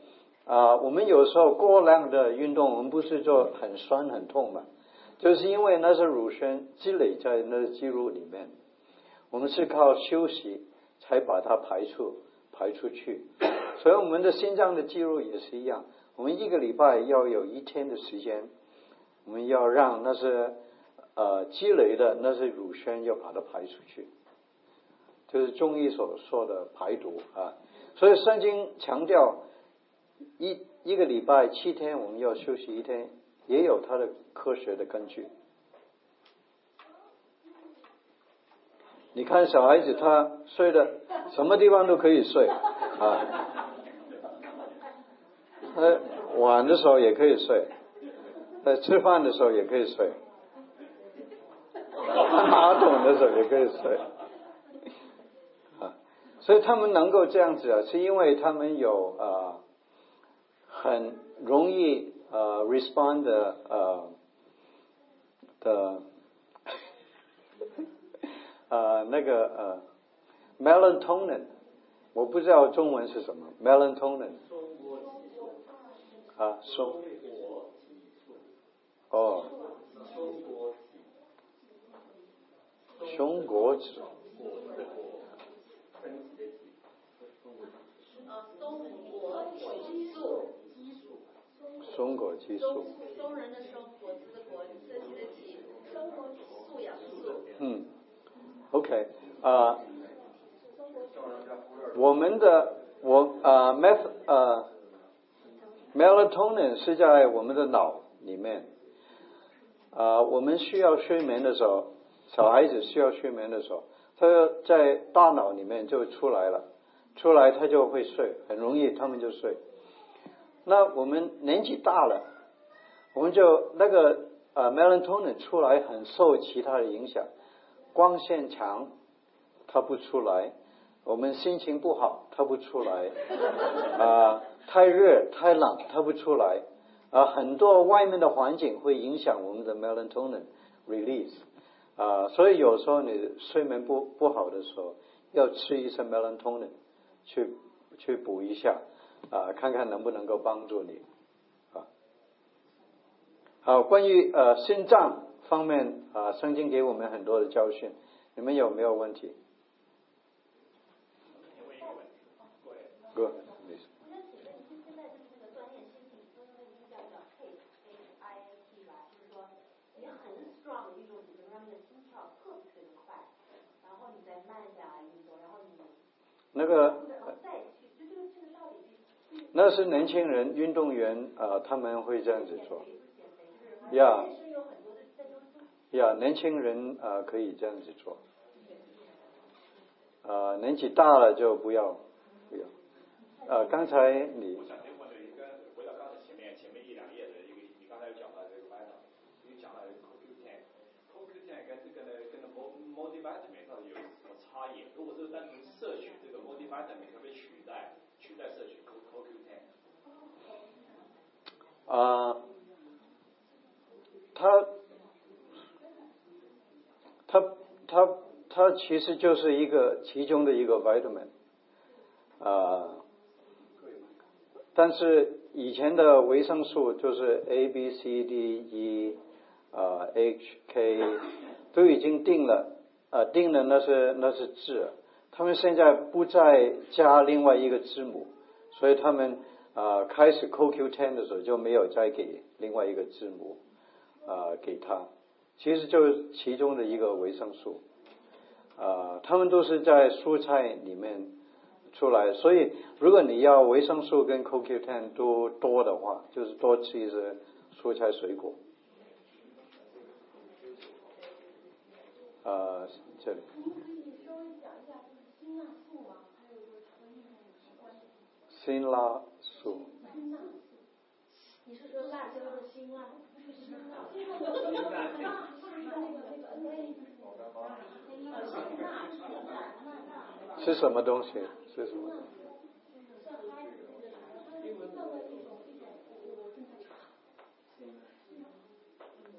啊，我们有时候过量的运动，我们不是就很酸很痛嘛？就是因为那是乳酸积累在那个肌肉里面，我们是靠休息才把它排出排出去。所以我们的心脏的肌肉也是一样，我们一个礼拜要有一天的时间，我们要让那些呃积累的那些乳酸要把它排出去，就是中医所说的排毒啊。所以圣经强调。一一个礼拜七天，我们要休息一天，也有它的科学的根据。你看小孩子，他睡的什么地方都可以睡啊，他晚的时候也可以睡，在吃饭的时候也可以睡，看马桶的时候也可以睡啊，所以他们能够这样子啊，是因为他们有啊。很容易呃 respond 的呃的呃那个呃 melatonin，我不知道中文是什么 melatonin。啊，松。哦。松果子。松果激素。松人的松，果子的果，身体的体，生活素养素。嗯，OK 啊，我们的我啊，meth 啊，melatonin 是在我们的脑里面啊，我们需要睡眠的时候，小孩子需要睡眠的时候，它在大脑里面就出来了，出来他就会睡，很容易他们就睡。那我们年纪大了，我们就那个呃 melatonin 出来很受其他的影响，光线强它不出来，我们心情不好它不出来，啊太热太冷它不出来，啊很多外面的环境会影响我们的 melatonin release，啊所以有时候你睡眠不不好的时候，要吃一些 melatonin 去去补一下。啊，看看能不能够帮助你啊。好，关于呃心脏方面啊，圣经给我们很多的教训，你们有没有问题？哥，我想请问，就现在就是那个那是年轻人运动员啊、他们会这样子做。呀呀，年轻人啊、可以这样子做。啊、年纪大了就不要不要。啊，刚才你我想问的一个，回到刚才前面前面一两页的一个，你刚才有讲到这个 vitamin，你讲了 CoQ10，CoQ10 跟这个呢跟 multivitamin 到底有什么差异？如果是单纯摄取这个 multivitamin，可不可以取代取代摄取 CoQ10？啊，它，它，它，它其实就是一个其中的一个 vitamin，啊，但是以前的维生素就是 A、B、C、D、E，啊 H、K 都已经定了，啊定了那是那是字，他们现在不再加另外一个字母，所以他们。啊，开始 CoQ10 的时候就没有再给另外一个字母啊给他，其实就是其中的一个维生素啊，他们都是在蔬菜里面出来，所以如果你要维生素跟 CoQ10 都多的话，就是多吃一些蔬菜水果。啊，这里。辛辣素。你是说辣椒的辛辣？是什么东西？是什么？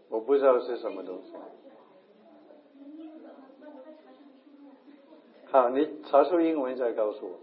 我不知道是什么东西。好，你查出英文再告诉我。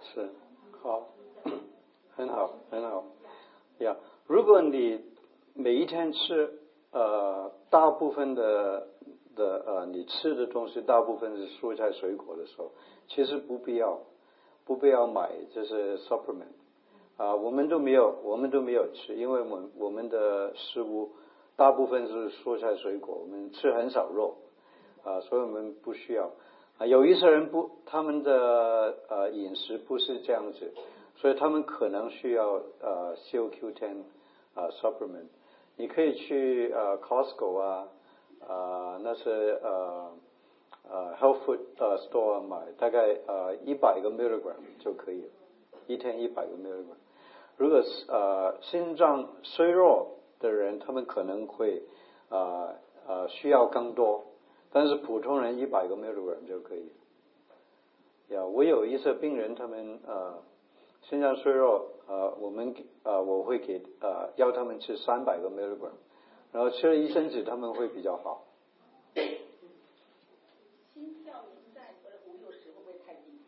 是，好，很好，很好，呀。如果你每一天吃呃大部分的的呃你吃的东西大部分是蔬菜水果的时候，其实不必要不必要买这些 supplement 啊，我们都没有我们都没有吃，因为我们我们的食物大部分是蔬菜水果，我们吃很少肉啊，所以我们不需要。啊，有一些人不，他们的呃饮食不是这样子，所以他们可能需要呃 CoQ10 啊 supplement。你可以去呃 Costco 啊啊那些呃呃 health food 呃 store 买，大概呃一百个 milligram 就可以，一天一百个 milligram。如果是呃心脏衰弱的人，他们可能会啊呃需要更多。但是普通人一百个 milligram 就可以。呀，我有一些病人，他们呃心脏衰弱，呃，我们呃我会给呃要他们吃三百个 milligram，然后吃了一阵子，他们会比较好。心跳一在五六十会不会太低？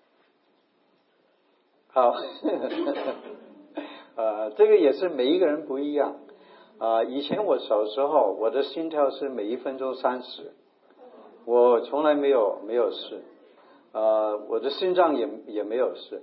好，呃啊，这个也是每一个人不一样啊。以前我小时候，我的心跳是每一分钟三十，我从来没有没有事，呃，我的心脏也也没有事，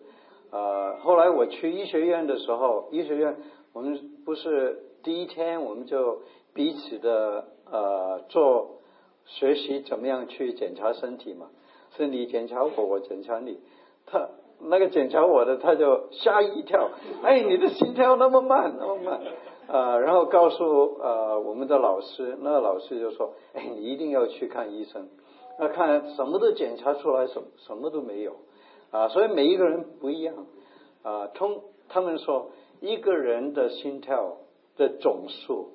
呃，后来我去医学院的时候，医学院我们不是第一天我们就彼此的呃做学习怎么样去检查身体嘛，是你检查我，我检查你，他。那个检查我的，他就吓一跳，哎，你的心跳那么慢，那么慢，啊，然后告诉呃我们的老师，那个老师就说，哎，你一定要去看医生，那看什么都检查出来什什么都没有，啊，所以每一个人不一样，啊，通他们说一个人的心跳的总数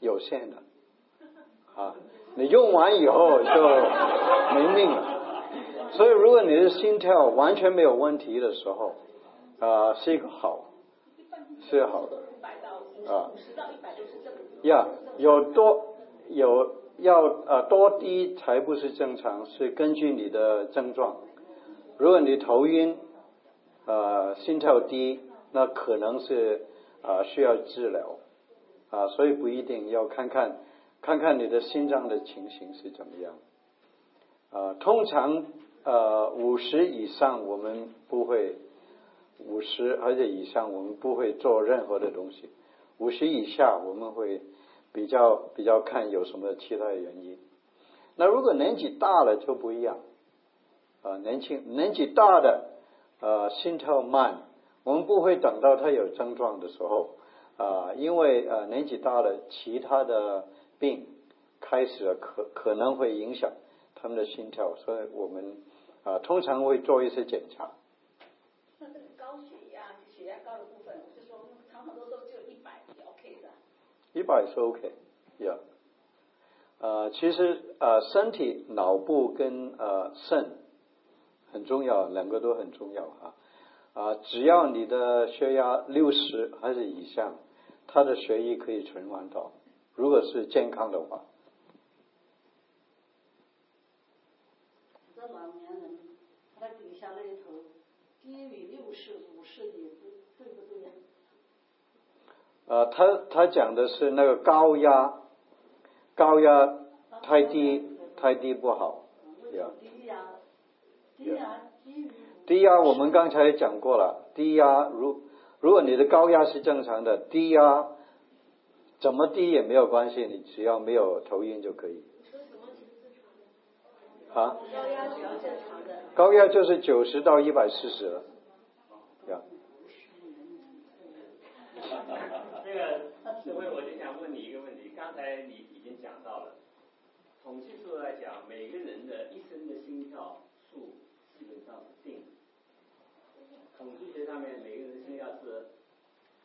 有限的，啊，你用完以后就没命了。所以，如果你的心跳完全没有问题的时候，啊，是一个好，是好的，啊，呀，有多有要啊多低才不是正常，是根据你的症状。如果你头晕，呃，心跳低，那可能是啊需要治疗，啊，所以不一定要看看看看你的心脏的情形是怎么样，啊，通常。呃，五十以上我们不会，五十而且以上我们不会做任何的东西。五十以下我们会比较比较看有什么其他的原因。那如果年纪大了就不一样，啊，年轻年纪大的呃心跳慢，我们不会等到他有症状的时候啊，因为呃年纪大了，其他的病开始了可可能会影响他们的心跳，所以我们。啊，通常会做一些检查。那这个高血压、血压高的部分，就说常常都说就一百是 OK 的。一百是 OK，yeah。呃，其实呃，身体、脑部跟呃肾很重要，两个都很重要哈。啊，只要你的血压六十还是以上，他的血液可以循环到，如果是健康的话。呃，他他讲的是那个高压，高压太低太低不好，低压，低压低压我们刚才讲过了，低压如如果你的高压是正常的，低压怎么低也没有关系，你只要没有头晕就可以。啊？高压只要正常的。高压就是九十到一百四十了。这位我就想问你一个问题，刚才你已经讲到了，统计数来讲，每个人的一生的心跳数基本上是定的。统计学上面，每个人的心跳是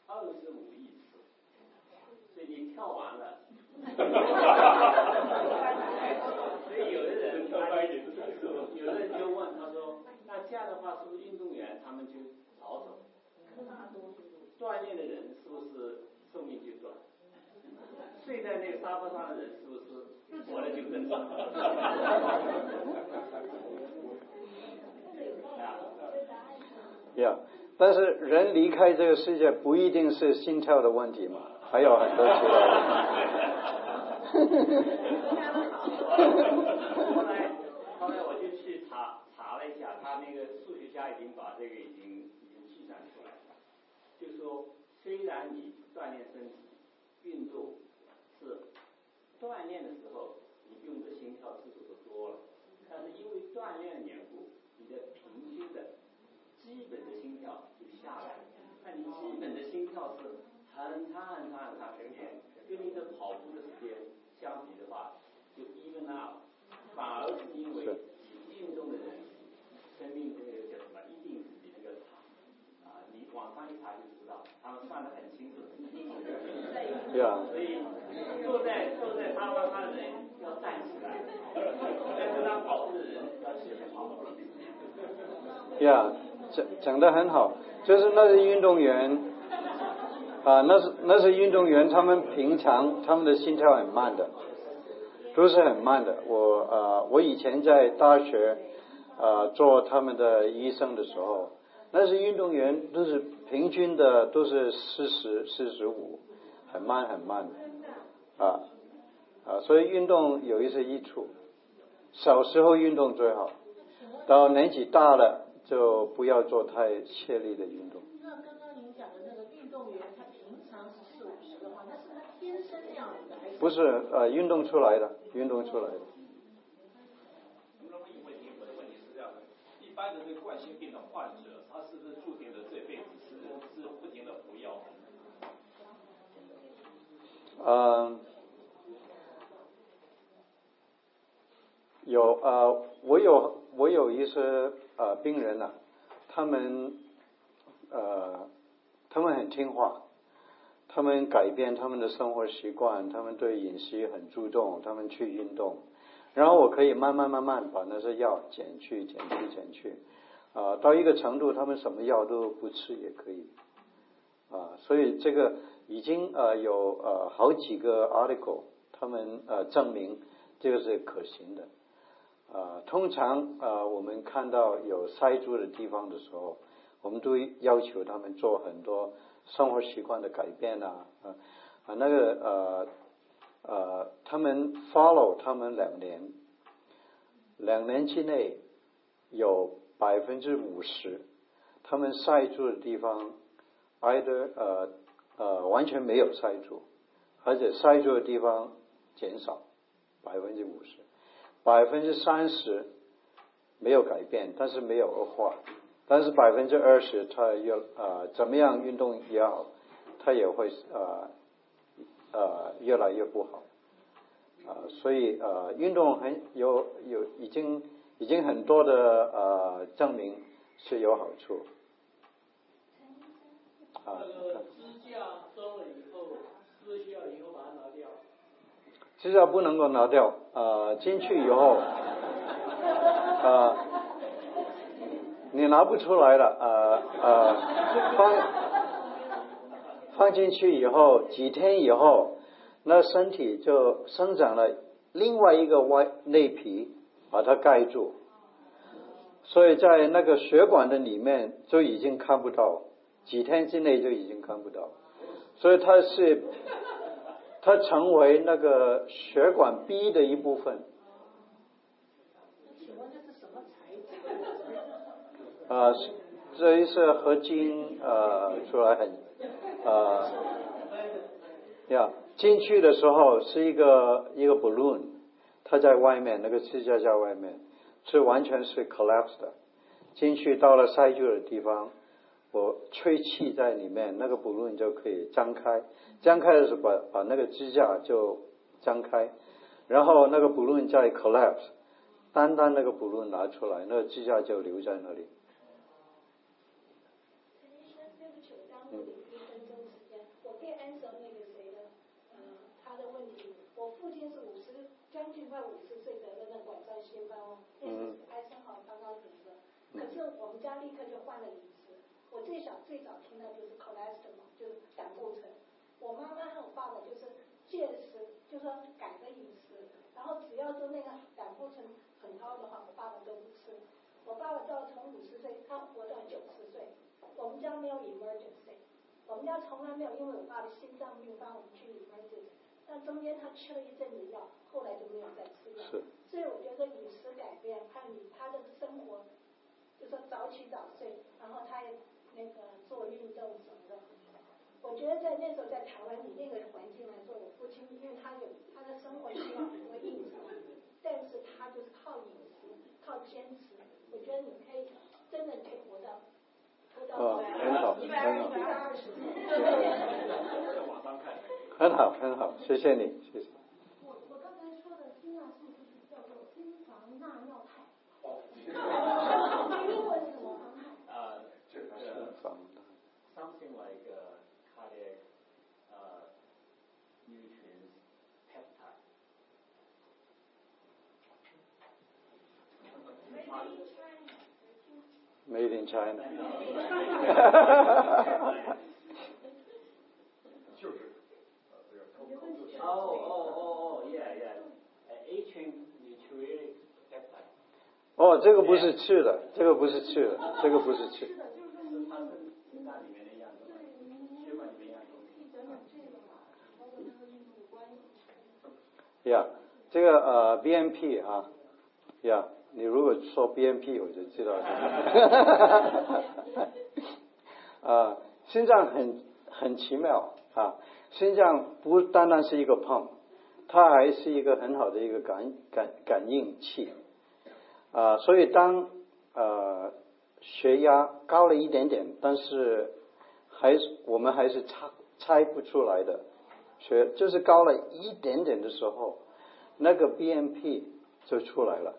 二十五亿次，所以你跳完了。所以有的人，有的人就问他说：“那这样的话，是不是运动员他们就少走？锻炼的人是不是？”寿命就短，睡在那个沙发上的人是不是活的就更长？呀，但是人离开这个世界不一定是心跳的问题嘛，还有很多其他。后来，后来我就去查查了一下，他那个数学家已经把这个已经已经计算出来了，就说虽然你。锻炼身体，运动是锻炼的时候，你用的心跳次数都多了。但是因为锻炼的缘故，你的平均的基本的心跳就下来。那你基本的心跳是很长很长很长时间，跟你的跑步的时间相比的话，就 even out。反而是因为运动的人，生命这个叫什么，一定是比那个长。啊，你网上一查就知道，他们算的很清楚。对啊。所以坐在坐在沙发上的人要站起来，在跟他跑步的人要起来跑。对啊，讲讲的很好，就是那些运动员啊，那是那些运动员，他们平常他们的心跳很慢的，都是很慢的。我啊，我以前在大学啊做他们的医生的时候那些运动员都是平均的都是四十四十五，很慢很慢的啊啊，所以运动有一些益处，小时候运动最好，到年纪大了就不要做太切力的运动。那刚刚您讲的那个运动员，他平常是四五十的话，那是他天生那样的还是？不是呃运动出来的，运动出来的。能不能问一个问题？我的问题是这样的：一般的这个冠心病的患者，他是不是注定的这辈子是是不停的服药？嗯，有呃，我有我有一些呃病人呐、他们呃他们很听话，他们改变他们的生活习惯，他们对饮食很注重，他们去运动，然后我可以慢慢慢慢把那些药减去减去减去，啊、到一个程度，他们什么药都不吃也可以。啊，所以这个已经呃有呃好几个 article，他们呃证明这个是可行的。啊，通常呃我们看到有塞住的地方的时候，我们都要求他们做很多生活习惯的改变啊啊那个呃呃他们 follow 他们两年，两年之内有百分之五十，他们塞住的地方。either 呃呃完全没有塞住，而且塞住的地方减少百分之五十，百分之三十没有改变，但是没有恶化，但是百分之二十它越呃怎么样运动也好，它也会呃呃越来越不好，啊、所以呃运动很有有已经已经很多的呃证明是有好处。啊，个支架装了以后，撕下以后把它拿掉。支架不能够拿掉，呃，进去以后，呃，你拿不出来了，呃呃，放放进去以后，几天以后，那身体就生长了另外一个外内皮把它盖住，所以在那个血管的里面就已经看不到，几天之内就已经看不到，所以它是它成为那个血管壁的一部分。请问这是什么材质？啊，是这一是合金呃出来很呃呀进去的时候是一个一个 balloon，它在外面那个支架在外面，是完全是 collapsed 的。进去到了塞住的地方，我吹气在里面，那个 balloon 就可以张开，张开的时候把把那个支架就张开，然后那个 balloon 再 collapse，单单那个 balloon 拿出来，那个支架就留在那里。陈医生，对不起，我刚录你一分钟时间，我可以 answer 那个谁的，呃，他的问题。我父亲是五十，将近快五十岁得了那管状腺斑哦，那是艾森豪刚刚得的。可是我们家立刻就换了饮食。我最小最早听到就是 cholesterol，就是胆固醇。我妈妈和我爸爸就是戒食，就说改了饮食，然后只要说那个胆固醇很高的话，我爸爸都不吃。我爸爸到从五十岁，他活到九十岁。我们家没有 emergency，我们家从来没有因为我爸的心脏病帮我们去 emergency，但中间他吃了一阵子药，后来就没有再吃药。是所以我觉得饮食改变还有你他的生活，就说早起早睡，然后他也那个做运动什么的。我觉得在那时候在台湾，以那个环境来说，我父亲因为他有他的生活需要很多应酬，但是他就是靠饮食，靠坚持。我觉得你可以真的可以活到活到哦很好一百二很好一百二十岁。在网上看。很好，很好，谢谢你，谢谢。我我刚才说的心脏是不是叫做心房纳尿肽？made in China，就是哦哦哦哦，yeah yeah，一群 material。哦，这个不是去的，这个不是去的，这个不是去。的，这个，的这。Yeah，这个呃，VMP 啊，Yeah。你如果说 B M P，我就知道。啊，心脏很很奇妙啊，心脏不单单是一个 pump，它还是一个很好的一个感感感应器啊，所以当呃血压高了一点点，但是还是我们还是猜猜不出来的，血就是高了一点点的时候，那个 B M P 就出来了。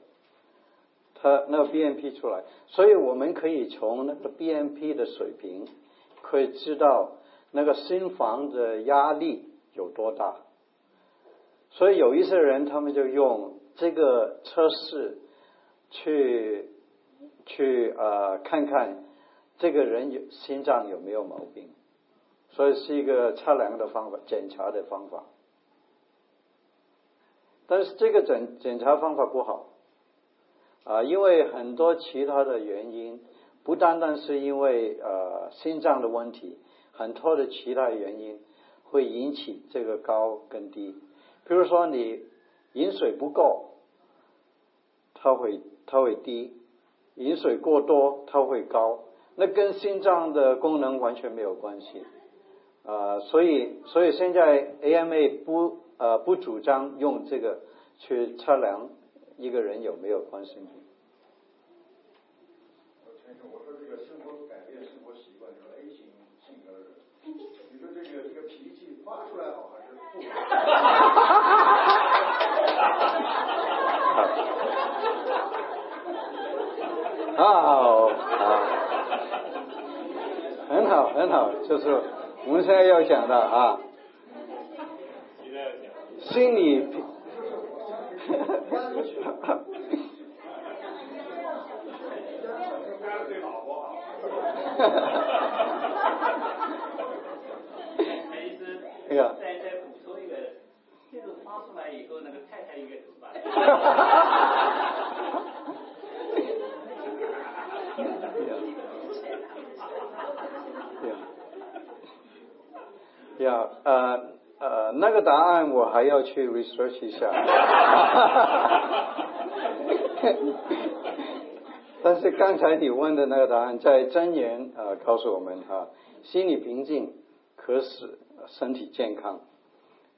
它那个 BNP 出来，所以我们可以从那个 BNP 的水平，可以知道那个心房的压力有多大。所以有一些人，他们就用这个测试去去呃看看这个人有心脏有没有毛病，所以是一个测量的方法，检查的方法。但是这个检检查方法不好。啊，因为很多其他的原因，不单单是因为呃心脏的问题，很多的其他原因会引起这个高跟低。比如说你饮水不够，它会它会低；饮水过多，它会高。那跟心脏的功能完全没有关系。啊，所以所以现在 AMA 不呃不主张用这个去测量。一个人有没有关心病？我听说，我说这个生活改变生活习惯，就是 A 型性格的人，你说这个这个脾气发出来好还是不？好，好，很好，很好，就是我们现在要讲的啊，心理。哈哈哈哈哈！陈医师，再再补充一个，这个发出来以后，那个太太应该怎么办？哈哈哈哈哈！呀，呃呃，那个答案我还要去 research 一下。但是刚才你问的那个答案，在真言啊告诉我们哈，心理平静可使身体健康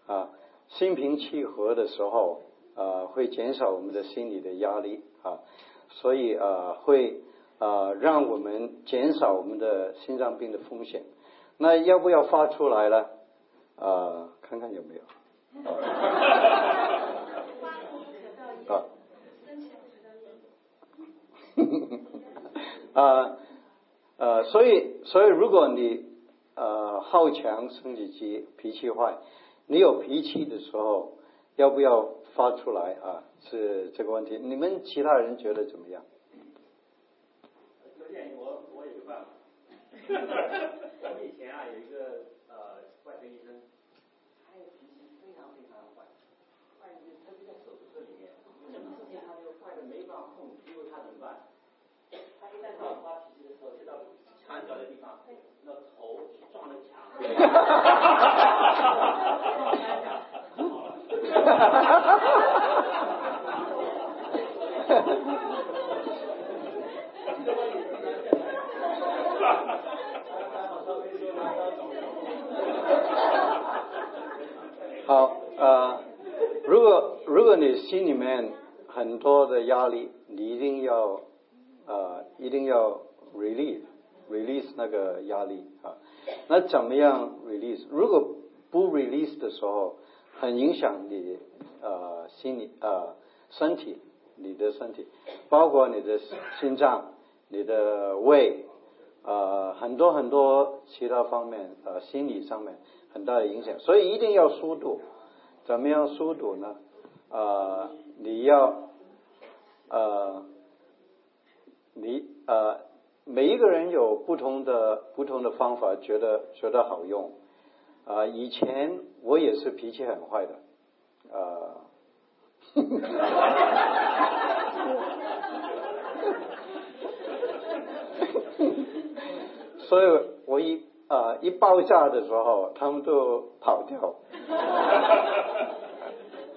啊，心平气和的时候啊会减少我们的心理的压力啊，所以啊会啊让我们减少我们的心脏病的风险。那要不要发出来呢？啊，看看有没有。啊。啊呃，所以所以如果你呃好强、生理期、脾气坏，你有脾气的时候，要不要发出来啊？是这个问题。你们其他人觉得怎么样？有点，我我有个办法。我们以前啊有一个呃外科医生，他脾气非常非常坏，坏的他就在手术室里面，什么事情他就坏的没办法控制，因为他怎么办？他一旦到发脾气的时候，就到墙角的地方，那头去撞那墙。哈哈哈 好呃，如果如果你心里面很多的压力，你一定要。啊，一定要 release release 那个压力啊。那怎么样 release？如果不 release 的时候，很影响你呃心理呃身体，你的身体，包括你的心脏、你的胃呃很多很多其他方面呃心理上面很大的影响。所以一定要疏堵。怎么样疏堵呢？啊，你要呃。你呃，每一个人有不同的不同的方法，觉得觉得好用啊。以前我也是脾气很坏的啊，所以我一啊一爆炸的时候，他们都跑掉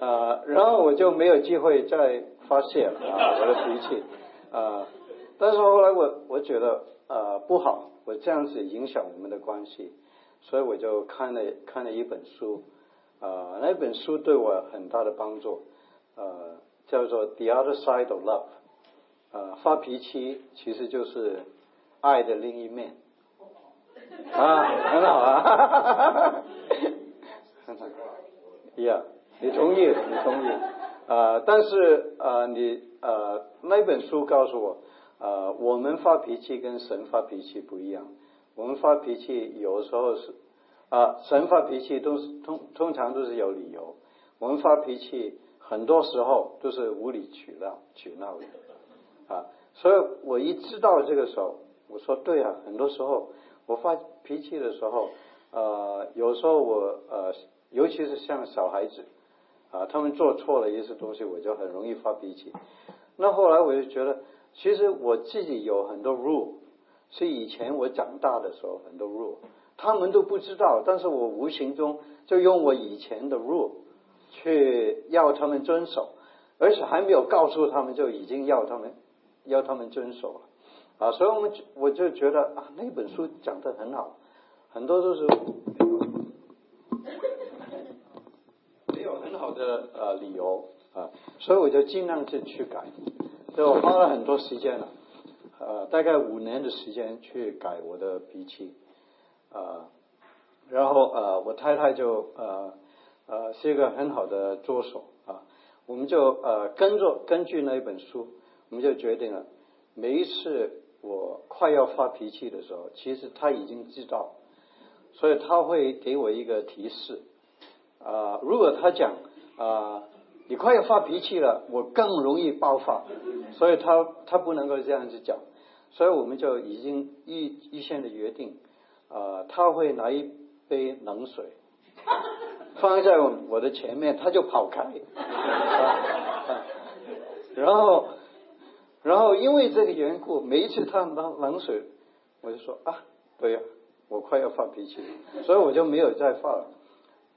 啊，然后我就没有机会再发泄了啊，我的脾气啊。但是后来我我觉得呃不好，我这样子影响我们的关系，所以我就看了看了一本书啊，那本书对我很大的帮助，呃，叫做《The Other Side of Love》呃，发脾气其实就是爱的另一面啊，很好啊，哈哈哈很好，Yeah，你同意？你同意？啊，但是啊，你呃那本书告诉我。呃，我们发脾气跟神发脾气不一样。我们发脾气有时候是啊，神发脾气都是通通常都是有理由。我们发脾气很多时候都是无理取闹取闹的啊。所以我一知道这个时候，我说对啊，很多时候我发脾气的时候，呃，有时候我呃，尤其是像小孩子啊，他们做错了一些东西，我就很容易发脾气。那后来我就觉得。其实我自己有很多 rule，是以前我长大的时候很多 rule，他们都不知道，但是我无形中就用我以前的 rule 去要他们遵守，而且还没有告诉他们就已经要他们要他们遵守了啊！所以我们我就觉得啊，那本书讲的很好，很多都是没有很好的呃理由啊，所以我就尽量去去改。就我花了很多时间了，呃，大概五年的时间去改我的脾气，啊，然后呃，我太太就呃呃是一个很好的助手啊，我们就呃跟着根据那一本书，我们就决定了，每一次我快要发脾气的时候，其实他已经知道，所以他会给我一个提示，啊，如果他讲啊。你快要发脾气了，我更容易爆发，所以他他不能够这样子讲，所以我们就已经预预先的约定，啊，他会拿一杯冷水 放在我的前面，他就跑开，然后然后因为这个缘故，每一次他拿冷水，我就说啊，对呀，我快要发脾气了，所以我就没有再发了，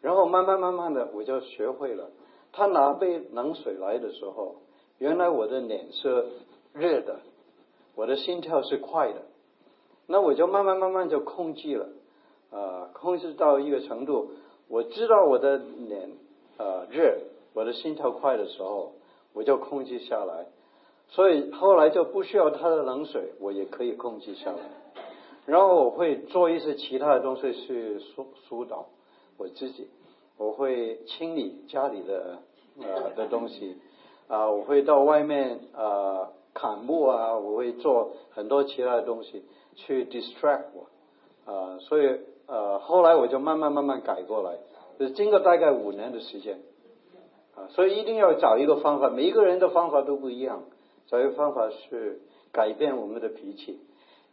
然后慢慢慢慢的我就学会了。他拿杯冷水来的时候，原来我的脸是热的，我的心跳是快的，那我就慢慢慢慢就控制了，啊，控制到一个程度，我知道我的脸啊热，我的心跳快的时候，我就控制下来，所以后来就不需要他的冷水，我也可以控制下来，然后我会做一些其他的东西去疏疏导我自己。我会清理家里的呃的东西。啊，我会到外面啊砍木啊，我会做很多其他的东西去 distract 我。啊，所以呃后来我就慢慢慢慢改过来，就经过大概五年的时间。啊，所以一定要找一个方法，每一个人的方法都不一样，找一个方法是改变我们的脾气，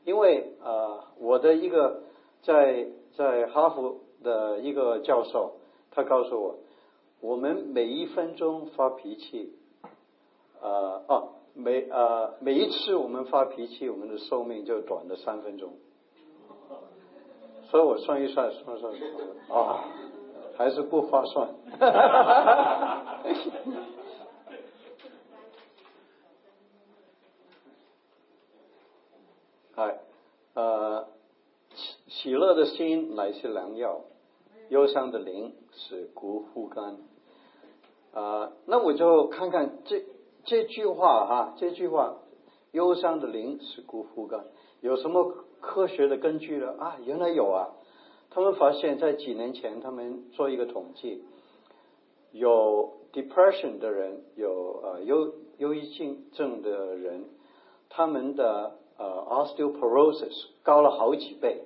因为啊我的一个在在哈佛的一个教授。他告诉我，我们每一分钟发脾气，呃，哦，每呃每一次我们发脾气，我们的寿命就短了三分钟。所以我算一算，算算啊，还是不划算。哎，呃，喜喜乐的心乃是良药。忧伤的灵使骨枯干啊，那我就看看这这句话哈，这句话忧伤的灵使骨枯干有什么科学的根据呢？啊，原来有啊，他们发现，在几年前，他们做一个统计，有 depression 的人，有呃忧忧郁症症的人，他们的呃 osteoporosis 高了好几倍。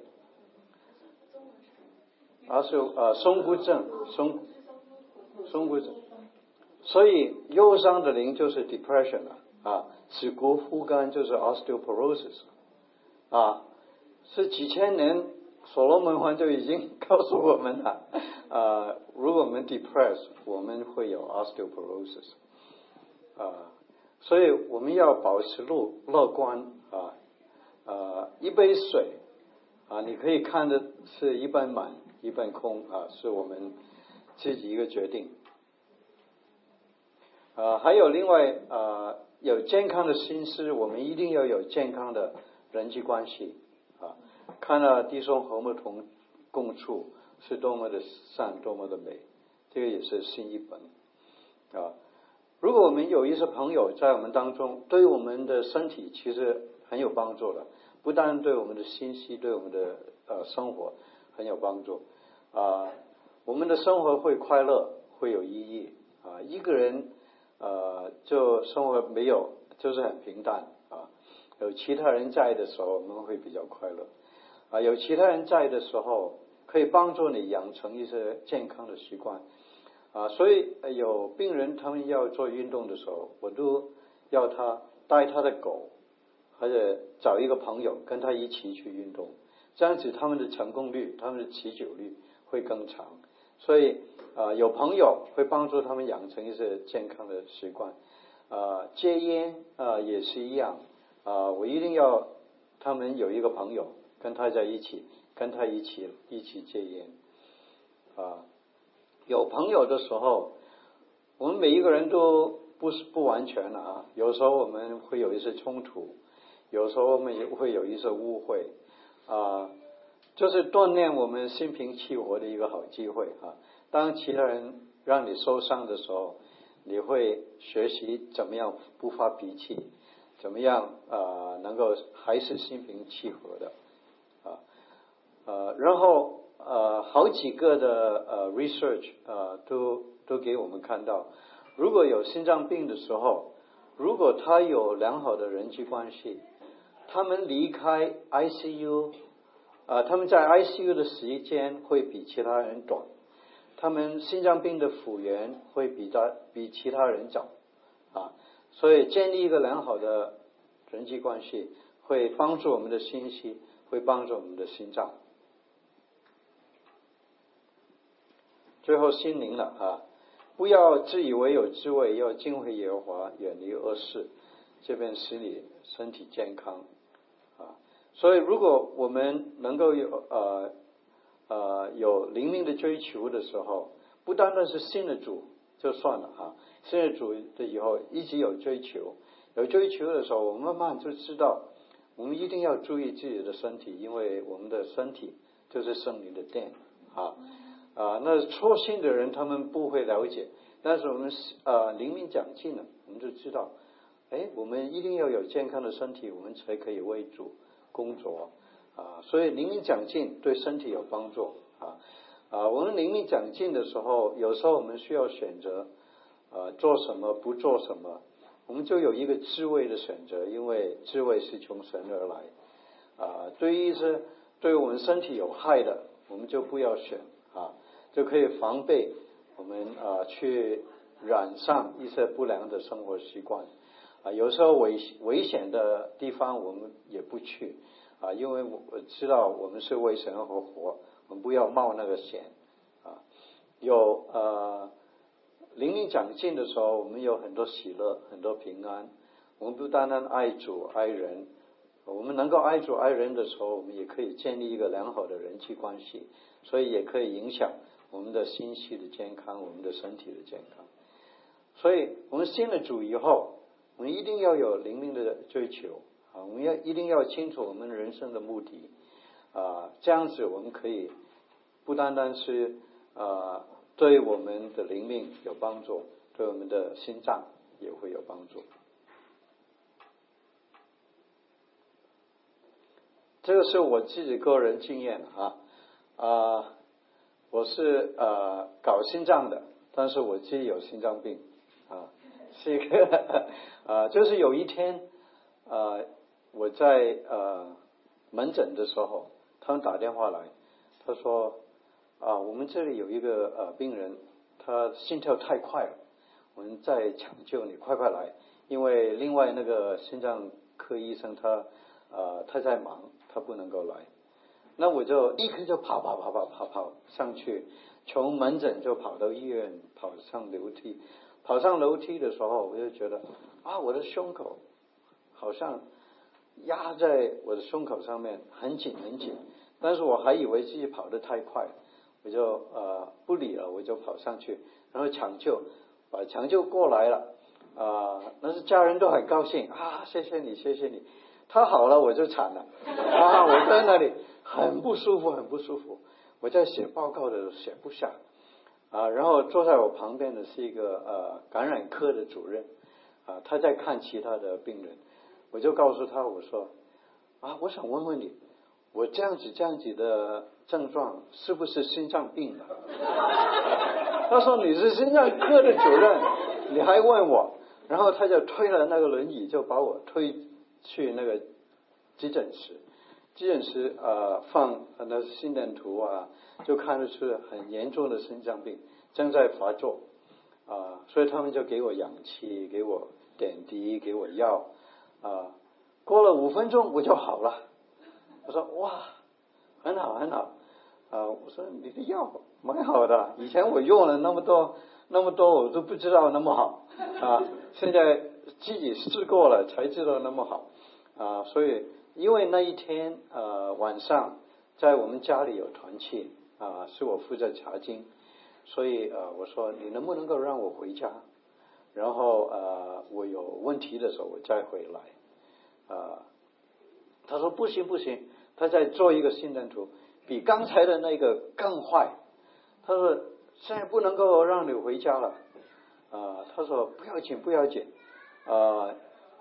而是有呃松骨症，松松骨症，所以忧伤的灵就是 depression 了啊，指骨枯干就是 osteoporosis 啊，是几千年所罗门王就已经告诉我们了啊，如果我们 depress，我们会有 osteoporosis 啊，所以我们要保持乐乐观啊啊，一杯水啊，你可以看的是一半满。一半空啊，是我们自己一个决定啊，还有另外啊，有健康的心思，我们一定要有健康的人际关系啊。看到弟兄和睦同共处是多么的善，多么的美，这个也是心一本啊。如果我们有一些朋友在我们当中，对我们的身体其实很有帮助的，不但对我们的信息，对我们的呃生活很有帮助啊，我们的生活会快乐，会有意义啊。一个人呃，就生活没有，就是很平淡啊。有其他人在的时候，我们会比较快乐啊。有其他人在的时候，可以帮助你养成一些健康的习惯。啊，所以有病人他们要做运动的时候，我都要他带他的狗，或者找一个朋友跟他一起去运动，这样子他们的成功率、他们的持久率会更长。所以啊，有朋友会帮助他们养成一些健康的习惯。啊，戒烟啊也是一样啊，我一定要他们有一个朋友跟他在一起，跟他一起一起戒烟啊。有朋友的时候，我们每一个人都不是不完全的啊。有时候我们会有一些冲突，有时候我们也会有一些误会啊，就是锻炼我们心平气和的一个好机会啊。当其他人让你受伤的时候，你会学习怎么样不发脾气，怎么样啊能够还是心平气和的啊呃，然后。呃，好几个的呃 research 呃都都给我们看到，如果有心脏病的时候，如果他有良好的人际关系，他们离开 ICU 啊，他们在 ICU 的时间会比其他人短，他们心脏病的复原会比他比其他人早啊，所以建立一个良好的人际关系，会帮助我们的心息，会帮助我们的心脏。最后心灵了啊！不要自以为有智慧，要敬畏耶和华，远离恶事，这边使你身体健康！所以，如果我们能够有呃呃有灵命的追求的时候，不单单是信的主就算了哈，信了主的以后一直有追求，有追求的时候，我们慢慢就知道，我们一定要注意自己的身体，因为我们的身体就是圣灵的殿啊。啊，那初信的人他们不会了解，但是我们啊灵敏讲进了，我们就知道，哎，我们一定要有健康的身体，我们才可以为主工作啊。所以灵敏讲进对身体有帮助啊啊。我们灵敏讲进的时候，有时候我们需要选择啊做什么不做什么，我们就有一个智慧的选择，因为智慧是从神而来啊。对于一些对我们身体有害的，我们就不要选啊。就可以防备我们啊去染上一些不良的生活习惯啊，有时候危危险的地方我们也不去啊，因为我知道我们是为神而活，我们不要冒那个险啊。有呃灵灵长进的时候，我们有很多喜乐，很多平安。我们不单单爱主爱人，我们能够爱主爱人的时候，我们也可以建立一个良好的人际关系，所以也可以影响。我们的心系的健康，我们的身体的健康，所以我们信了主以后，我们一定要有灵命的追求啊！我们要一定要清楚我们人生的目的啊！这样子我们可以不单单是啊，对我们的灵命有帮助，对我们的心脏也会有帮助。这个是我自己个人经验啊啊。我是呃搞心脏的，但是我自己有心脏病，是一个啊，就是有一天啊，我在呃门诊的时候，他们打电话来，他说啊，我们这里有一个呃病人，他心跳太快了，我们在抢救你，快快来，因为另外那个心脏科医生他啊他在忙，他不能够来。那我就立刻就跑跑跑跑跑跑上去，从门诊就跑到医院，跑上楼梯。跑上楼梯的时候，我就觉得啊，我的胸口好像压在我的胸口上面，很紧很紧。但是我还以为自己跑得太快，我就呃不理了，我就跑上去，然后抢救，把抢救过来了。啊，那是家人都很高兴啊，谢谢你，谢谢你。他好了我就惨了 啊，我在那里很不舒服，很不舒服。我在写报告的时候写不下啊，然后坐在我旁边的是一个呃感染科的主任啊，他在看其他的病人，我就告诉他我说啊，我想问问你，我这样子这样子的症状是不是心脏病了？他说你是心脏科的主任，你还问我？然后他就推了那个轮椅，就把我推去那个急诊室。急诊室呃放那心电图啊，就看得出很严重的心脏病正在发作啊，所以他们就给我氧气，给我点滴，给我药啊。过了五分钟我就好了。我说哇，很好很好啊。我说你的药蛮好的，以前我用了那么多那么多，我都不知道那么好啊。现在自己试过了才知道那么好啊，所以。因为那一天呃晚上在我们家里有团契啊，是我负责查经，所以呃我说你能不能够让我回家，然后呃我有问题的时候我再回来啊。他说不行不行，他在做一个心电图，比刚才的那个更坏。他说现在不能够让你回家了啊。他说不要紧不要紧啊。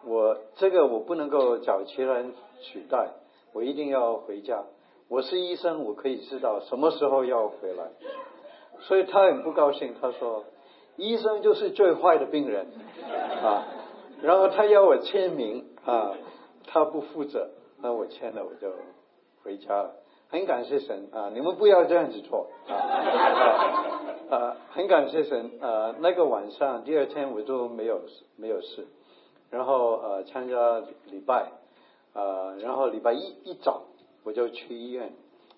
我这个我不能够找其他人取代，我一定要回家。我是医生，我可以知道什么时候要回来。所以他很不高兴，他说：“医生就是最坏的病人啊。”然后他要我签名啊，他不负责，那我签了我就回家了。很感谢神啊，你们不要这样子做啊啊！很感谢神啊，那个晚上第二天我都没有没有事。然后呃参加礼拜，呃然后礼拜一一早我就去医院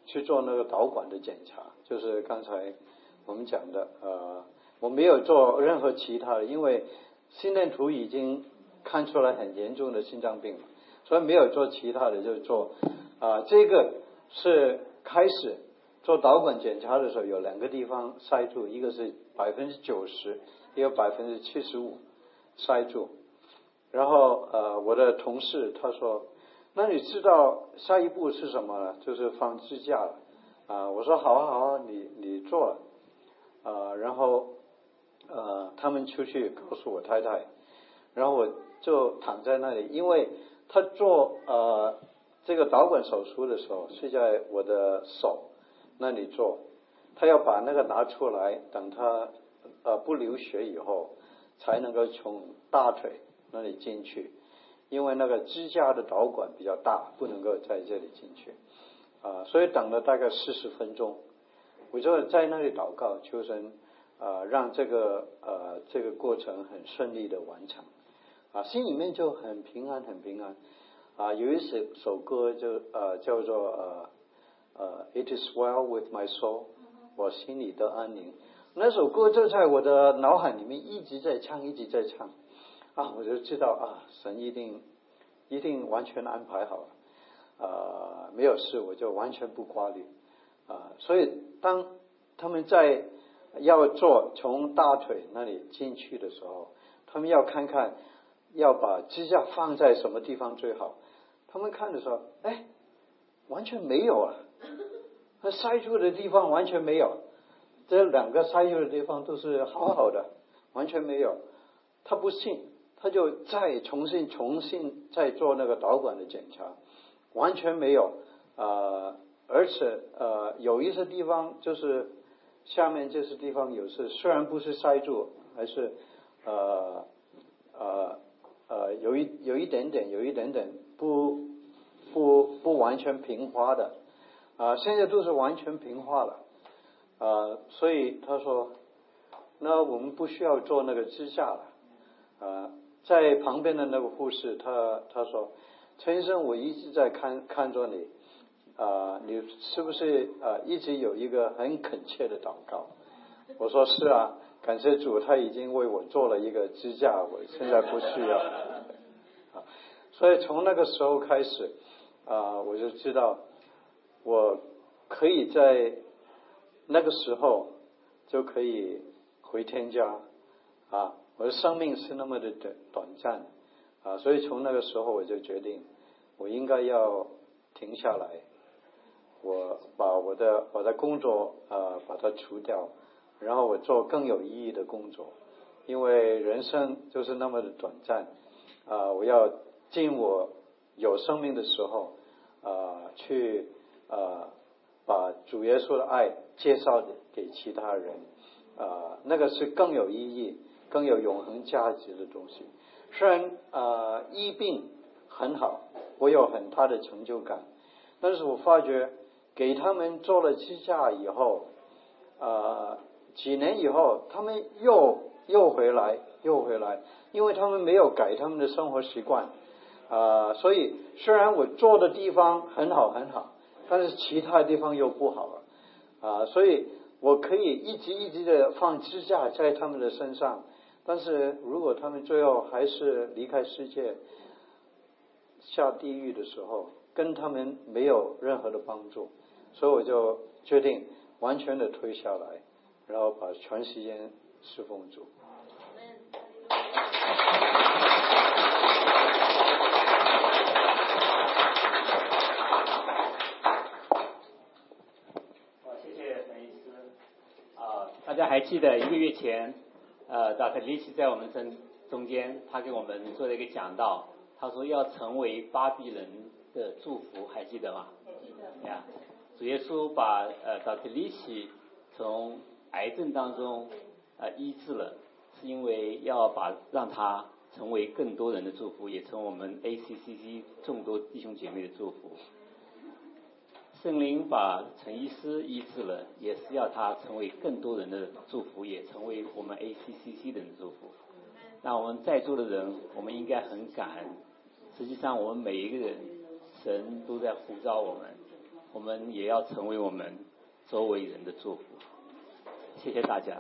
去做那个导管的检查，就是刚才我们讲的呃我没有做任何其他的，因为心电图已经看出来很严重的心脏病了，所以没有做其他的，就做啊这个是开始做导管检查的时候有两个地方塞住，一个是百分之九十，一个百分之七十五塞住。然后呃，我的同事他说：“那你知道下一步是什么了？就是放支架了。”啊，我说：“好啊，好啊，你你做了。”啊，然后呃，他们出去告诉我太太，然后我就躺在那里，因为他做呃这个导管手术的时候是在我的手那里做，他要把那个拿出来，等他呃不流血以后，才能够从大腿。那里进去，因为那个支架的导管比较大，不能够在这里进去啊，所以等了大概四十分钟，我就在那里祷告，求神啊，让这个呃这个过程很顺利的完成啊，心里面就很平安，很平安啊。有一首首歌就呃叫做呃呃 It is well with my soul，我心里的安宁。那首歌就在我的脑海里面一直在唱，一直在唱。啊，我就知道啊，神一定一定完全安排好了，啊，没有事，我就完全不挂虑啊。所以当他们在要做从大腿那里进去的时候，他们要看看要把支架放在什么地方最好。他们看的时候，哎，完全没有啊，那塞住的地方完全没有，这两个塞住的地方都是好好的，完全没有。他不信。他就再重新重新再做那个导管的检查，完全没有啊，而且呃有一些地方就是下面这些地方有是虽然不是塞住，还是呃呃呃有一有一点点有一点点不不不完全平滑的啊，现在都是完全平滑了啊，所以他说那我们不需要做那个支架了啊。在旁边的那个护士，他他说：“陈医生，我一直在看看着你，啊，你是不是啊一直有一个很恳切的祷告？”我说：“是啊，感谢主，他已经为我做了一个支架，我现在不需要。”啊，所以从那个时候开始，啊，我就知道我可以在那个时候就可以回天家，啊。我的生命是那么的短短暂啊，所以从那个时候我就决定，我应该要停下来，我把我的我的工作啊把它除掉，然后我做更有意义的工作，因为人生就是那么的短暂啊，我要尽我有生命的时候啊去啊把主耶稣的爱介绍给其他人啊，那个是更有意义。更有永恒价值的东西。虽然啊，医病很好，我有很大的成就感，但是我发觉给他们做了支架以后，啊，几年以后，他们又又回来，又回来，因为他们没有改他们的生活习惯啊，所以虽然我做的地方很好很好，但是其他地方又不好了啊，所以我可以一直一直的放支架在他们的身上。但是如果他们最后还是离开世界下地狱的时候，跟他们没有任何的帮助，所以我就决定完全的退下来，然后把全时间侍奉主。好，谢谢。啊，大家还记得一个月前？呃，Dr. l i s 在我们中中间，他给我们做了一个讲道。他说要成为巴比伦的祝福，还记得吗？记得。呀，主耶稣把呃 Dr. l i s 从癌症当中呃医治了，是因为要把让他成为更多人的祝福，也成为我们 ACCC 众多弟兄姐妹的祝福。圣灵把陈医师医治了，也是要他成为更多人的祝福，也成为我们 ACCC 的人祝福。那我们在座的人，我们应该很感恩。实际上，我们每一个人，神都在呼召我们，我们也要成为我们周围人的祝福。谢谢大家。